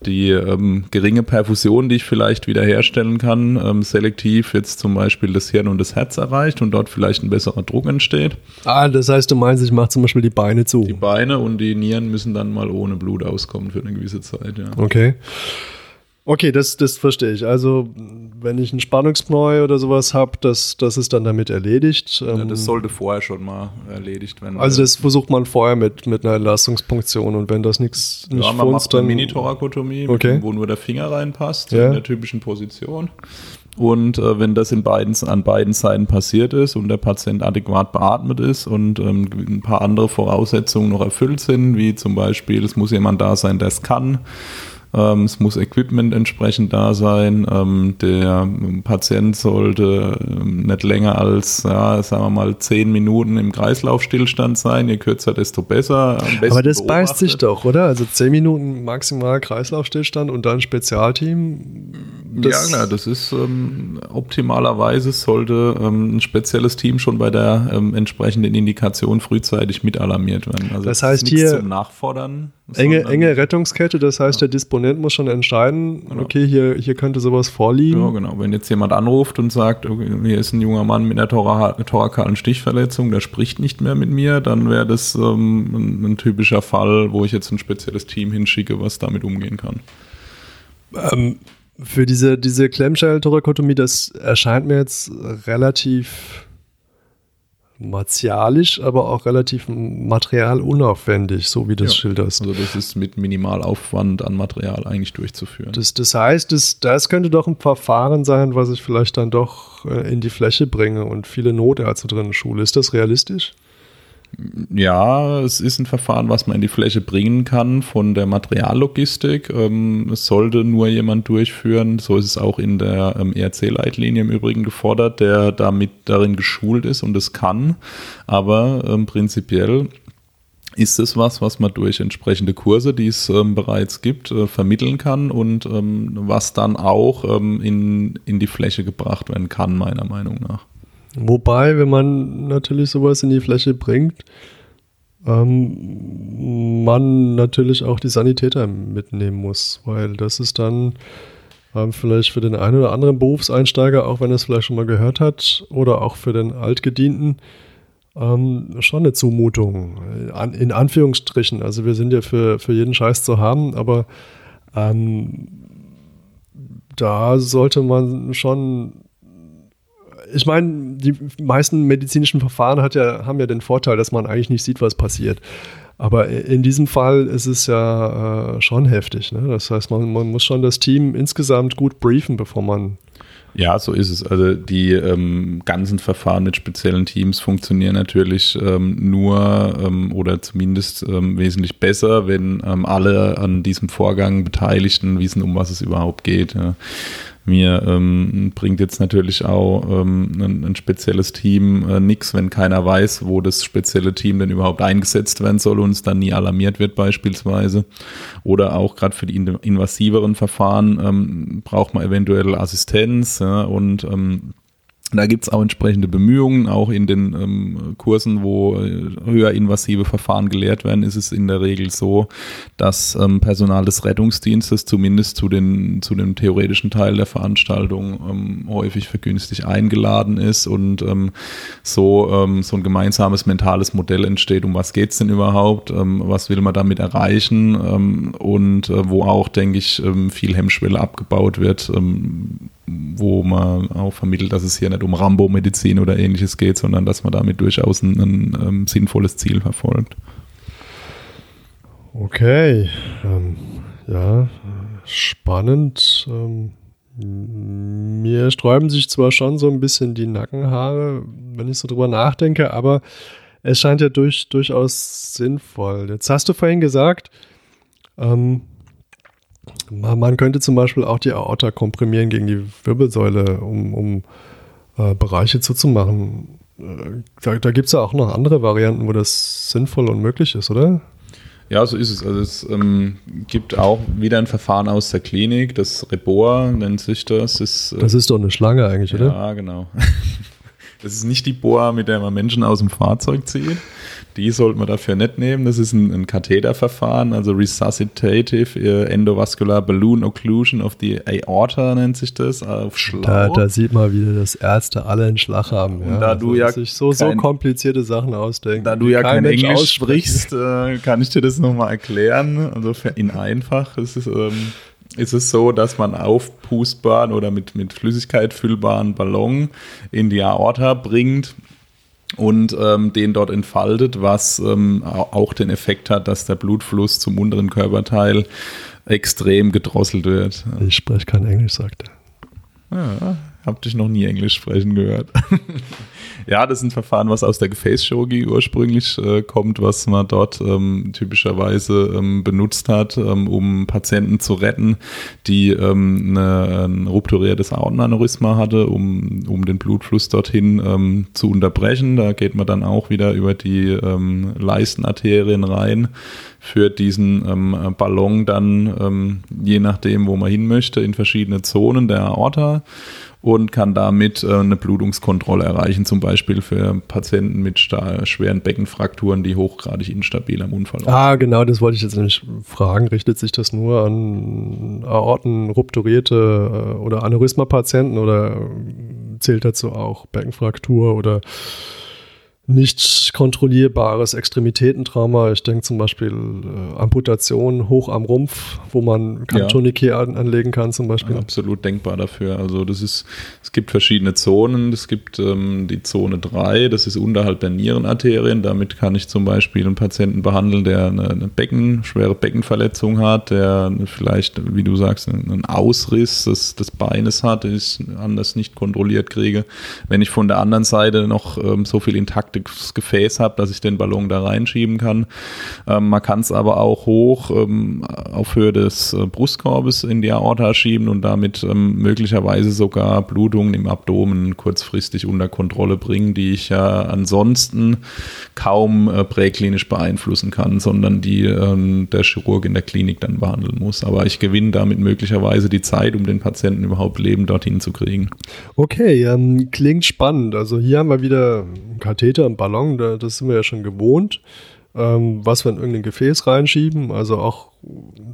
die ähm, geringe Perfusion, die ich vielleicht wiederherstellen kann, ähm, selektiv jetzt zum Beispiel das Hirn und das Herz erreicht und dort vielleicht ein besserer Druck entsteht. Ah, das heißt, du meinst, ich mache zum Beispiel die Beine zu. Die Beine und die Nieren müssen dann mal ohne Blut auskommen für eine gewisse Zeit, ja. Okay. Okay, das, das verstehe ich. Also, wenn ich einen Spannungspneu oder sowas habe, das, das ist dann damit erledigt. Ja, das ähm, sollte vorher schon mal erledigt werden. Also, das versucht man vorher mit, mit einer Entlastungspunktion und wenn das nichts nicht ja, man funzt, macht eine Mini-Thorakotomie, okay. wo nur der Finger reinpasst, ja. in der typischen Position. Und äh, wenn das in beiden, an beiden Seiten passiert ist und der Patient adäquat beatmet ist und ähm, ein paar andere Voraussetzungen noch erfüllt sind, wie zum Beispiel, es muss jemand da sein, der es kann, ähm, es muss Equipment entsprechend da sein. Ähm, der Patient sollte ähm, nicht länger als, ja, sagen wir mal, zehn Minuten im Kreislaufstillstand sein. Je kürzer, desto besser. Aber das beißt sich doch, oder? Also zehn Minuten maximal Kreislaufstillstand und dann Spezialteam. ja, klar, das ist ähm, optimalerweise sollte ähm, ein spezielles Team schon bei der ähm, entsprechenden Indikation frühzeitig mit alarmiert werden. Also das heißt hier zum Nachfordern. Enge, enge Rettungskette, das heißt, ja. der Disponent muss schon entscheiden, genau. okay, hier, hier könnte sowas vorliegen. Ja, genau. Wenn jetzt jemand anruft und sagt, okay, hier ist ein junger Mann mit einer thorakalen Stichverletzung, der spricht nicht mehr mit mir, dann wäre das ähm, ein, ein, typischer Fall, wo ich jetzt ein spezielles Team hinschicke, was damit umgehen kann. Ähm, für diese, diese Klemmschell-Thorakotomie, das erscheint mir jetzt relativ martialisch, aber auch relativ materialunaufwendig, so wie du es ja, schilderst. Also das ist mit Minimalaufwand an Material eigentlich durchzuführen. Das, das heißt, das, das könnte doch ein Verfahren sein, was ich vielleicht dann doch äh, in die Fläche bringe und viele Notärzte drin schule. Ist das realistisch? Ja, es ist ein Verfahren, was man in die Fläche bringen kann von der Materiallogistik. Ähm, es sollte nur jemand durchführen, so ist es auch in der ähm, ERC-Leitlinie im Übrigen gefordert, der damit darin geschult ist und es kann. Aber ähm, prinzipiell ist es was, was man durch entsprechende Kurse, die es ähm, bereits gibt, äh, vermitteln kann und ähm, was dann auch ähm, in, in die Fläche gebracht werden kann, meiner Meinung nach. Wobei, wenn man natürlich sowas in die Fläche bringt, ähm, man natürlich auch die Sanitäter mitnehmen muss, weil das ist dann ähm, vielleicht für den einen oder anderen Berufseinsteiger, auch wenn er es vielleicht schon mal gehört hat, oder auch für den Altgedienten, ähm, schon eine Zumutung. An, in Anführungsstrichen. Also wir sind ja für, für jeden Scheiß zu haben, aber ähm, da sollte man schon. Ich meine, die meisten medizinischen Verfahren ja, haben ja den Vorteil, dass man eigentlich nicht sieht, was passiert. Aber in diesem Fall ist es ja äh, schon heftig. Ne? Das heißt, man, man muss schon das Team insgesamt gut briefen, bevor man ja, so ist es. Also die ähm, ganzen Verfahren mit speziellen Teams funktionieren natürlich ähm, nur ähm, oder zumindest ähm, wesentlich besser, wenn ähm, alle an diesem Vorgang Beteiligten wissen, um was es überhaupt geht. Ja. Mir ähm, bringt jetzt natürlich auch ähm, ein, ein, spezielles Team äh, nichts, wenn keiner weiß, wo das spezielle Team denn überhaupt eingesetzt werden soll und es dann nie alarmiert wird beispielsweise. Oder auch gerade für die invasiveren Verfahren ähm, braucht man eventuell Assistenz ja, und ähm, da gibt es auch entsprechende Bemühungen, auch in den ähm, Kursen, wo äh, höher invasive Verfahren gelehrt werden, ist es in der Regel so, dass ähm, Personal des Rettungsdienstes zumindest zu, den, zu dem theoretischen Teil der Veranstaltung ähm, häufig vergünstigt eingeladen ist und ähm, so, ähm, so ein gemeinsames mentales Modell entsteht, um was geht es denn überhaupt, ähm, was will man damit erreichen und äh, wo auch, denke ich, viel Hemmschwelle abgebaut wird wo man auch vermittelt, dass es hier nicht um Rambo-Medizin oder ähnliches geht, sondern dass man damit durchaus ein, ein, ein ähm, sinnvolles Ziel verfolgt. Okay, ähm, ja, spannend. Ähm, mir sträuben sich zwar schon so ein bisschen die Nackenhaare, wenn ich so drüber nachdenke, aber es scheint ja durch, durchaus sinnvoll. Jetzt hast du vorhin gesagt, ähm, man könnte zum Beispiel auch die Aorta komprimieren gegen die Wirbelsäule, um, um äh, Bereiche zuzumachen. Äh, da, da gibt es ja auch noch andere Varianten, wo das sinnvoll und möglich ist, oder? Ja, so ist es. Also es ähm, gibt auch wieder ein Verfahren aus der Klinik, das Reboa nennt sich das. Ist, äh, das ist doch eine Schlange eigentlich, oder? Ja, genau. Das ist nicht die Boa, mit der man Menschen aus dem Fahrzeug zieht. Die sollte man dafür nicht nehmen. Das ist ein, ein Katheterverfahren, also Resuscitative Endovascular Balloon Occlusion of the Aorta nennt sich das, auf Schlau. Da, da sieht man wieder, dass Ärzte alle einen Schlag haben. Ja. da du also, ja sich so, kein, so komplizierte Sachen ausdenken. Da du ja kein, Englisch sprichst, äh, kann ich dir das nochmal erklären. Also für ihn einfach. Es ist, ähm, ist es so, dass man aufpustbaren oder mit, mit Flüssigkeit füllbaren Ballon in die Aorta bringt und ähm, den dort entfaltet, was ähm, auch den Effekt hat, dass der Blutfluss zum unteren Körperteil extrem gedrosselt wird. Ich spreche kein Englisch, sagt er. Ja, hab dich noch nie Englisch sprechen gehört. Ja, das ist ein Verfahren, was aus der Gefäßchirurgie ursprünglich äh, kommt, was man dort ähm, typischerweise ähm, benutzt hat, ähm, um Patienten zu retten, die ähm, eine, ein rupturiertes Aortenaneurysma hatte, um, um den Blutfluss dorthin ähm, zu unterbrechen. Da geht man dann auch wieder über die ähm, Leistenarterien rein führt diesen ähm, Ballon dann, ähm, je nachdem, wo man hin möchte, in verschiedene Zonen der Aorta und kann damit äh, eine Blutungskontrolle erreichen, zum Beispiel für Patienten mit schweren Beckenfrakturen, die hochgradig instabil am Unfall sind. Ah, genau, das wollte ich jetzt nämlich fragen. Richtet sich das nur an Aortenrupturierte äh, oder Aneurysma-Patienten oder zählt dazu auch Beckenfraktur oder nicht kontrollierbares Extremitätentrauma. Ich denke zum Beispiel äh, Amputation hoch am Rumpf, wo man kein ja. an, anlegen kann zum Beispiel. Ja, absolut denkbar dafür. Also das ist, es gibt verschiedene Zonen. Es gibt ähm, die Zone 3, das ist unterhalb der Nierenarterien. Damit kann ich zum Beispiel einen Patienten behandeln, der eine, eine Becken, schwere Beckenverletzung hat, der vielleicht, wie du sagst, einen Ausriss des, des Beines hat, den ich anders nicht kontrolliert kriege. Wenn ich von der anderen Seite noch ähm, so viel intakte das Gefäß habe, dass ich den Ballon da reinschieben kann. Ähm, man kann es aber auch hoch ähm, auf Höhe des äh, Brustkorbes in die Aorta schieben und damit ähm, möglicherweise sogar Blutungen im Abdomen kurzfristig unter Kontrolle bringen, die ich ja ansonsten kaum äh, präklinisch beeinflussen kann, sondern die ähm, der Chirurg in der Klinik dann behandeln muss. Aber ich gewinne damit möglicherweise die Zeit, um den Patienten überhaupt lebend dorthin zu kriegen. Okay, ähm, klingt spannend. Also hier haben wir wieder einen Katheter, einen Ballon, da, das sind wir ja schon gewohnt. Ähm, was wir in irgendein Gefäß reinschieben, also auch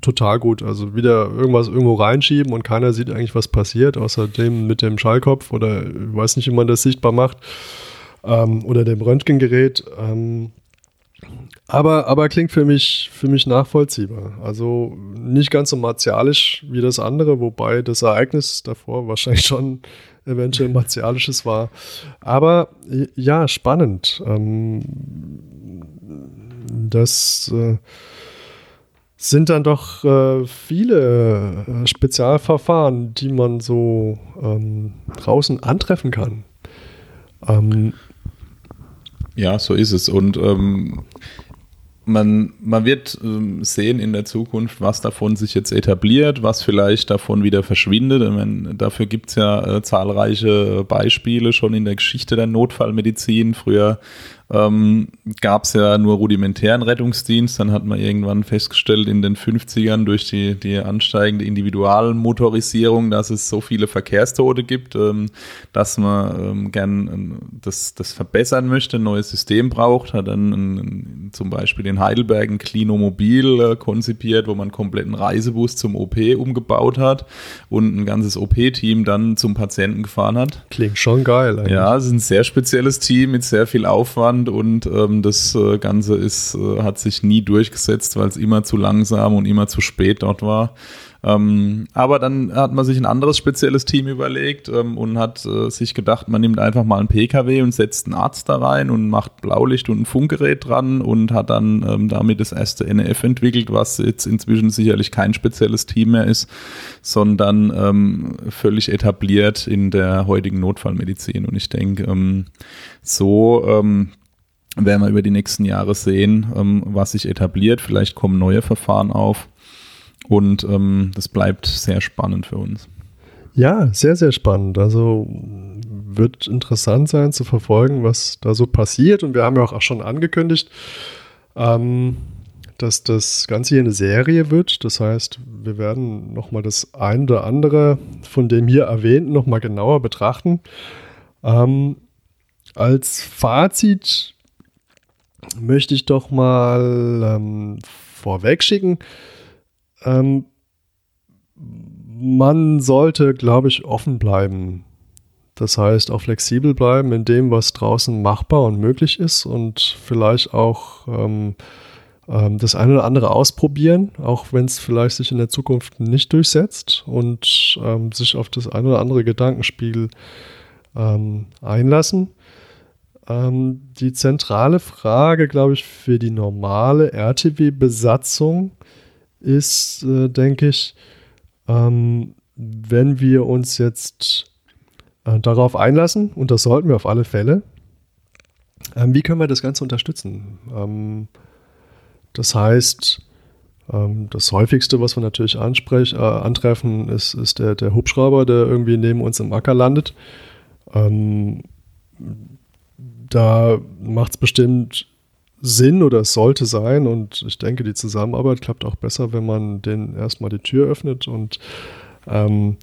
total gut. Also wieder irgendwas irgendwo reinschieben und keiner sieht eigentlich, was passiert, außer dem mit dem Schallkopf oder ich weiß nicht, wie man das sichtbar macht ähm, oder dem Röntgengerät. Ähm, aber, aber klingt für mich, für mich nachvollziehbar. Also nicht ganz so martialisch wie das andere, wobei das Ereignis davor wahrscheinlich schon eventuell martialisches war. Aber ja, spannend. Ähm, das äh, sind dann doch äh, viele äh, Spezialverfahren, die man so ähm, draußen antreffen kann. Ähm, ja, so ist es. Und ähm, man, man wird ähm, sehen in der Zukunft, was davon sich jetzt etabliert, was vielleicht davon wieder verschwindet. Meine, dafür gibt es ja äh, zahlreiche Beispiele schon in der Geschichte der Notfallmedizin. Früher ähm, gab es ja nur rudimentären Rettungsdienst. Dann hat man irgendwann festgestellt in den 50ern durch die, die ansteigende Individualmotorisierung, dass es so viele Verkehrstote gibt, ähm, dass man ähm, gern ähm, das, das verbessern möchte, ein neues System braucht. Hat dann ein, ein, zum Beispiel in Heidelberg ein Klinomobil äh, konzipiert, wo man einen kompletten Reisebus zum OP umgebaut hat und ein ganzes OP-Team dann zum Patienten gefahren hat. Klingt schon geil. Eigentlich. Ja, es ist ein sehr spezielles Team mit sehr viel Aufwand Aufwand und ähm, das äh, Ganze ist, äh, hat sich nie durchgesetzt, weil es immer zu langsam und immer zu spät dort war. Ähm, aber dann hat man sich ein anderes spezielles Team überlegt ähm, und hat äh, sich gedacht, man nimmt einfach mal einen PKW und setzt einen Arzt da rein und macht Blaulicht und ein Funkgerät dran und hat dann ähm, damit das erste NF entwickelt, was jetzt inzwischen sicherlich kein spezielles Team mehr ist, sondern ähm, völlig etabliert in der heutigen Notfallmedizin. Und ich denke, ähm, so ähm, werden wir über die nächsten Jahre sehen, ähm, was sich etabliert. Vielleicht kommen neue Verfahren auf und ähm, das bleibt sehr spannend für uns. Ja, sehr, sehr spannend. Also wird interessant sein zu verfolgen, was da so passiert. Und wir haben ja auch schon angekündigt, ähm, dass das Ganze hier eine Serie wird. Das heißt, wir werden nochmal das ein oder andere von dem hier erwähnten nochmal genauer betrachten. Ähm, als Fazit möchte ich doch mal ähm, vorweg schicken. Ähm, man sollte, glaube ich, offen bleiben. Das heißt, auch flexibel bleiben in dem, was draußen machbar und möglich ist und vielleicht auch ähm, ähm, das eine oder andere ausprobieren, auch wenn es vielleicht sich in der Zukunft nicht durchsetzt und ähm, sich auf das eine oder andere Gedankenspiel ähm, einlassen. Ähm, die zentrale Frage, glaube ich, für die normale RTW-Besatzung ist, äh, denke ich, ähm, wenn wir uns jetzt äh, darauf einlassen, und das sollten wir auf alle Fälle, ähm, wie können wir das Ganze unterstützen? Ähm, das heißt, ähm, das häufigste, was wir natürlich ansprech, äh, antreffen, ist, ist der, der Hubschrauber, der irgendwie neben uns im Acker landet ähm, da macht es bestimmt Sinn oder es sollte sein. Und ich denke, die Zusammenarbeit klappt auch besser, wenn man den erstmal die Tür öffnet und ähm,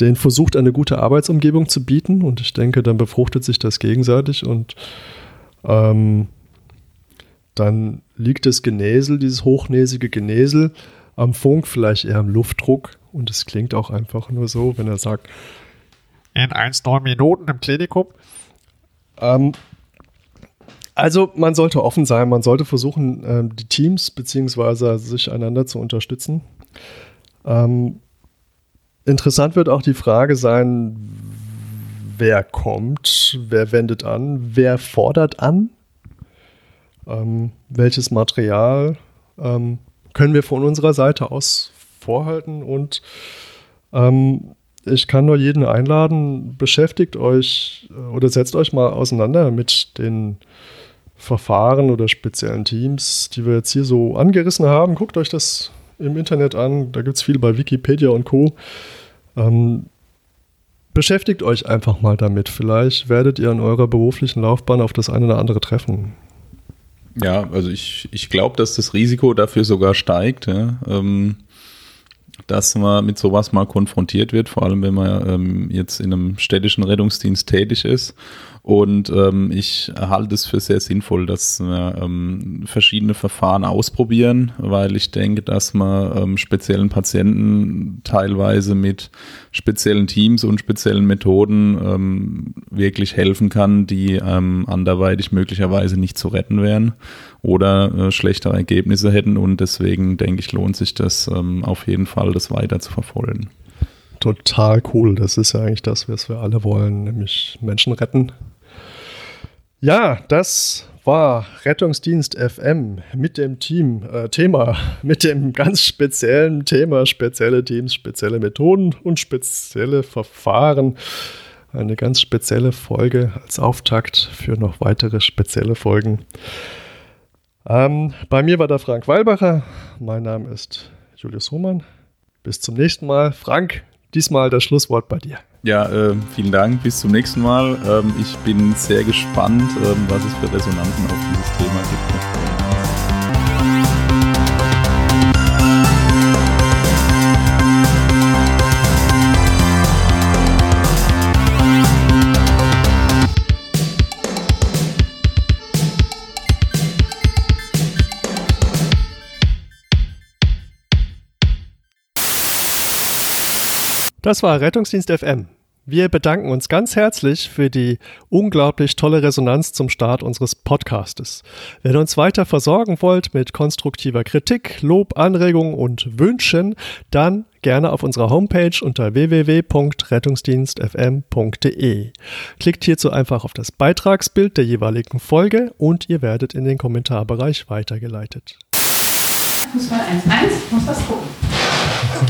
den versucht, eine gute Arbeitsumgebung zu bieten. Und ich denke, dann befruchtet sich das gegenseitig. Und ähm, dann liegt das Genäsel, dieses hochnäsige Genäsel am Funk, vielleicht eher am Luftdruck. Und es klingt auch einfach nur so, wenn er sagt, in 1,9 Minuten im Klinikum. Ähm, also man sollte offen sein, man sollte versuchen, ähm, die Teams bzw. sich einander zu unterstützen. Ähm, interessant wird auch die Frage sein, wer kommt, wer wendet an, wer fordert an, ähm, welches Material ähm, können wir von unserer Seite aus vorhalten und ähm, ich kann nur jeden einladen, beschäftigt euch äh, oder setzt euch mal auseinander mit den Verfahren oder speziellen Teams, die wir jetzt hier so angerissen haben. Guckt euch das im Internet an, da gibt es viel bei Wikipedia und Co. Ähm, beschäftigt euch einfach mal damit. Vielleicht werdet ihr in eurer beruflichen Laufbahn auf das eine oder andere treffen. Ja, also ich, ich glaube, dass das Risiko dafür sogar steigt. Ja. Ähm, dass man mit sowas mal konfrontiert wird, vor allem wenn man ähm, jetzt in einem städtischen Rettungsdienst tätig ist. Und ähm, ich halte es für sehr sinnvoll, dass wir ähm, verschiedene Verfahren ausprobieren, weil ich denke, dass man ähm, speziellen Patienten teilweise mit speziellen Teams und speziellen Methoden ähm, wirklich helfen kann, die ähm, anderweitig möglicherweise nicht zu retten wären oder äh, schlechtere Ergebnisse hätten. Und deswegen denke ich, lohnt sich das ähm, auf jeden Fall, das weiter zu verfolgen total cool. Das ist ja eigentlich das, was wir alle wollen, nämlich Menschen retten. Ja, das war Rettungsdienst FM mit dem Team, äh, Thema, mit dem ganz speziellen Thema, spezielle Teams, spezielle Methoden und spezielle Verfahren. Eine ganz spezielle Folge als Auftakt für noch weitere spezielle Folgen. Ähm, bei mir war der Frank Weilbacher. Mein Name ist Julius Hohmann. Bis zum nächsten Mal. Frank, diesmal das Schlusswort bei dir. Ja, äh, vielen Dank. Bis zum nächsten Mal. Ähm, ich bin sehr gespannt, ähm, was es für Resonanzen auf dieses Thema gibt. Das war Rettungsdienst FM. Wir bedanken uns ganz herzlich für die unglaublich tolle Resonanz zum Start unseres Podcastes. Wenn ihr uns weiter versorgen wollt mit konstruktiver Kritik, Lob, Anregungen und Wünschen, dann gerne auf unserer Homepage unter www.rettungsdienstfm.de. Klickt hierzu einfach auf das Beitragsbild der jeweiligen Folge und ihr werdet in den Kommentarbereich weitergeleitet. Fußball 1-1, muss das gucken.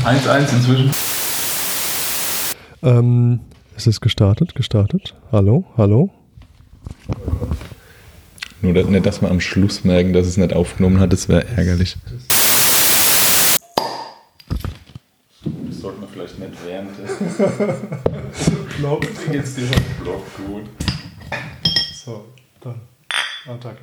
1-1 inzwischen. Ähm, es ist gestartet, gestartet. Hallo, hallo. Nur nicht, dass wir am Schluss merken, dass es nicht aufgenommen hat, das wäre ärgerlich. Das sollte man vielleicht nicht während Block. Jetzt dieser Block gut. So, dann. Attacke.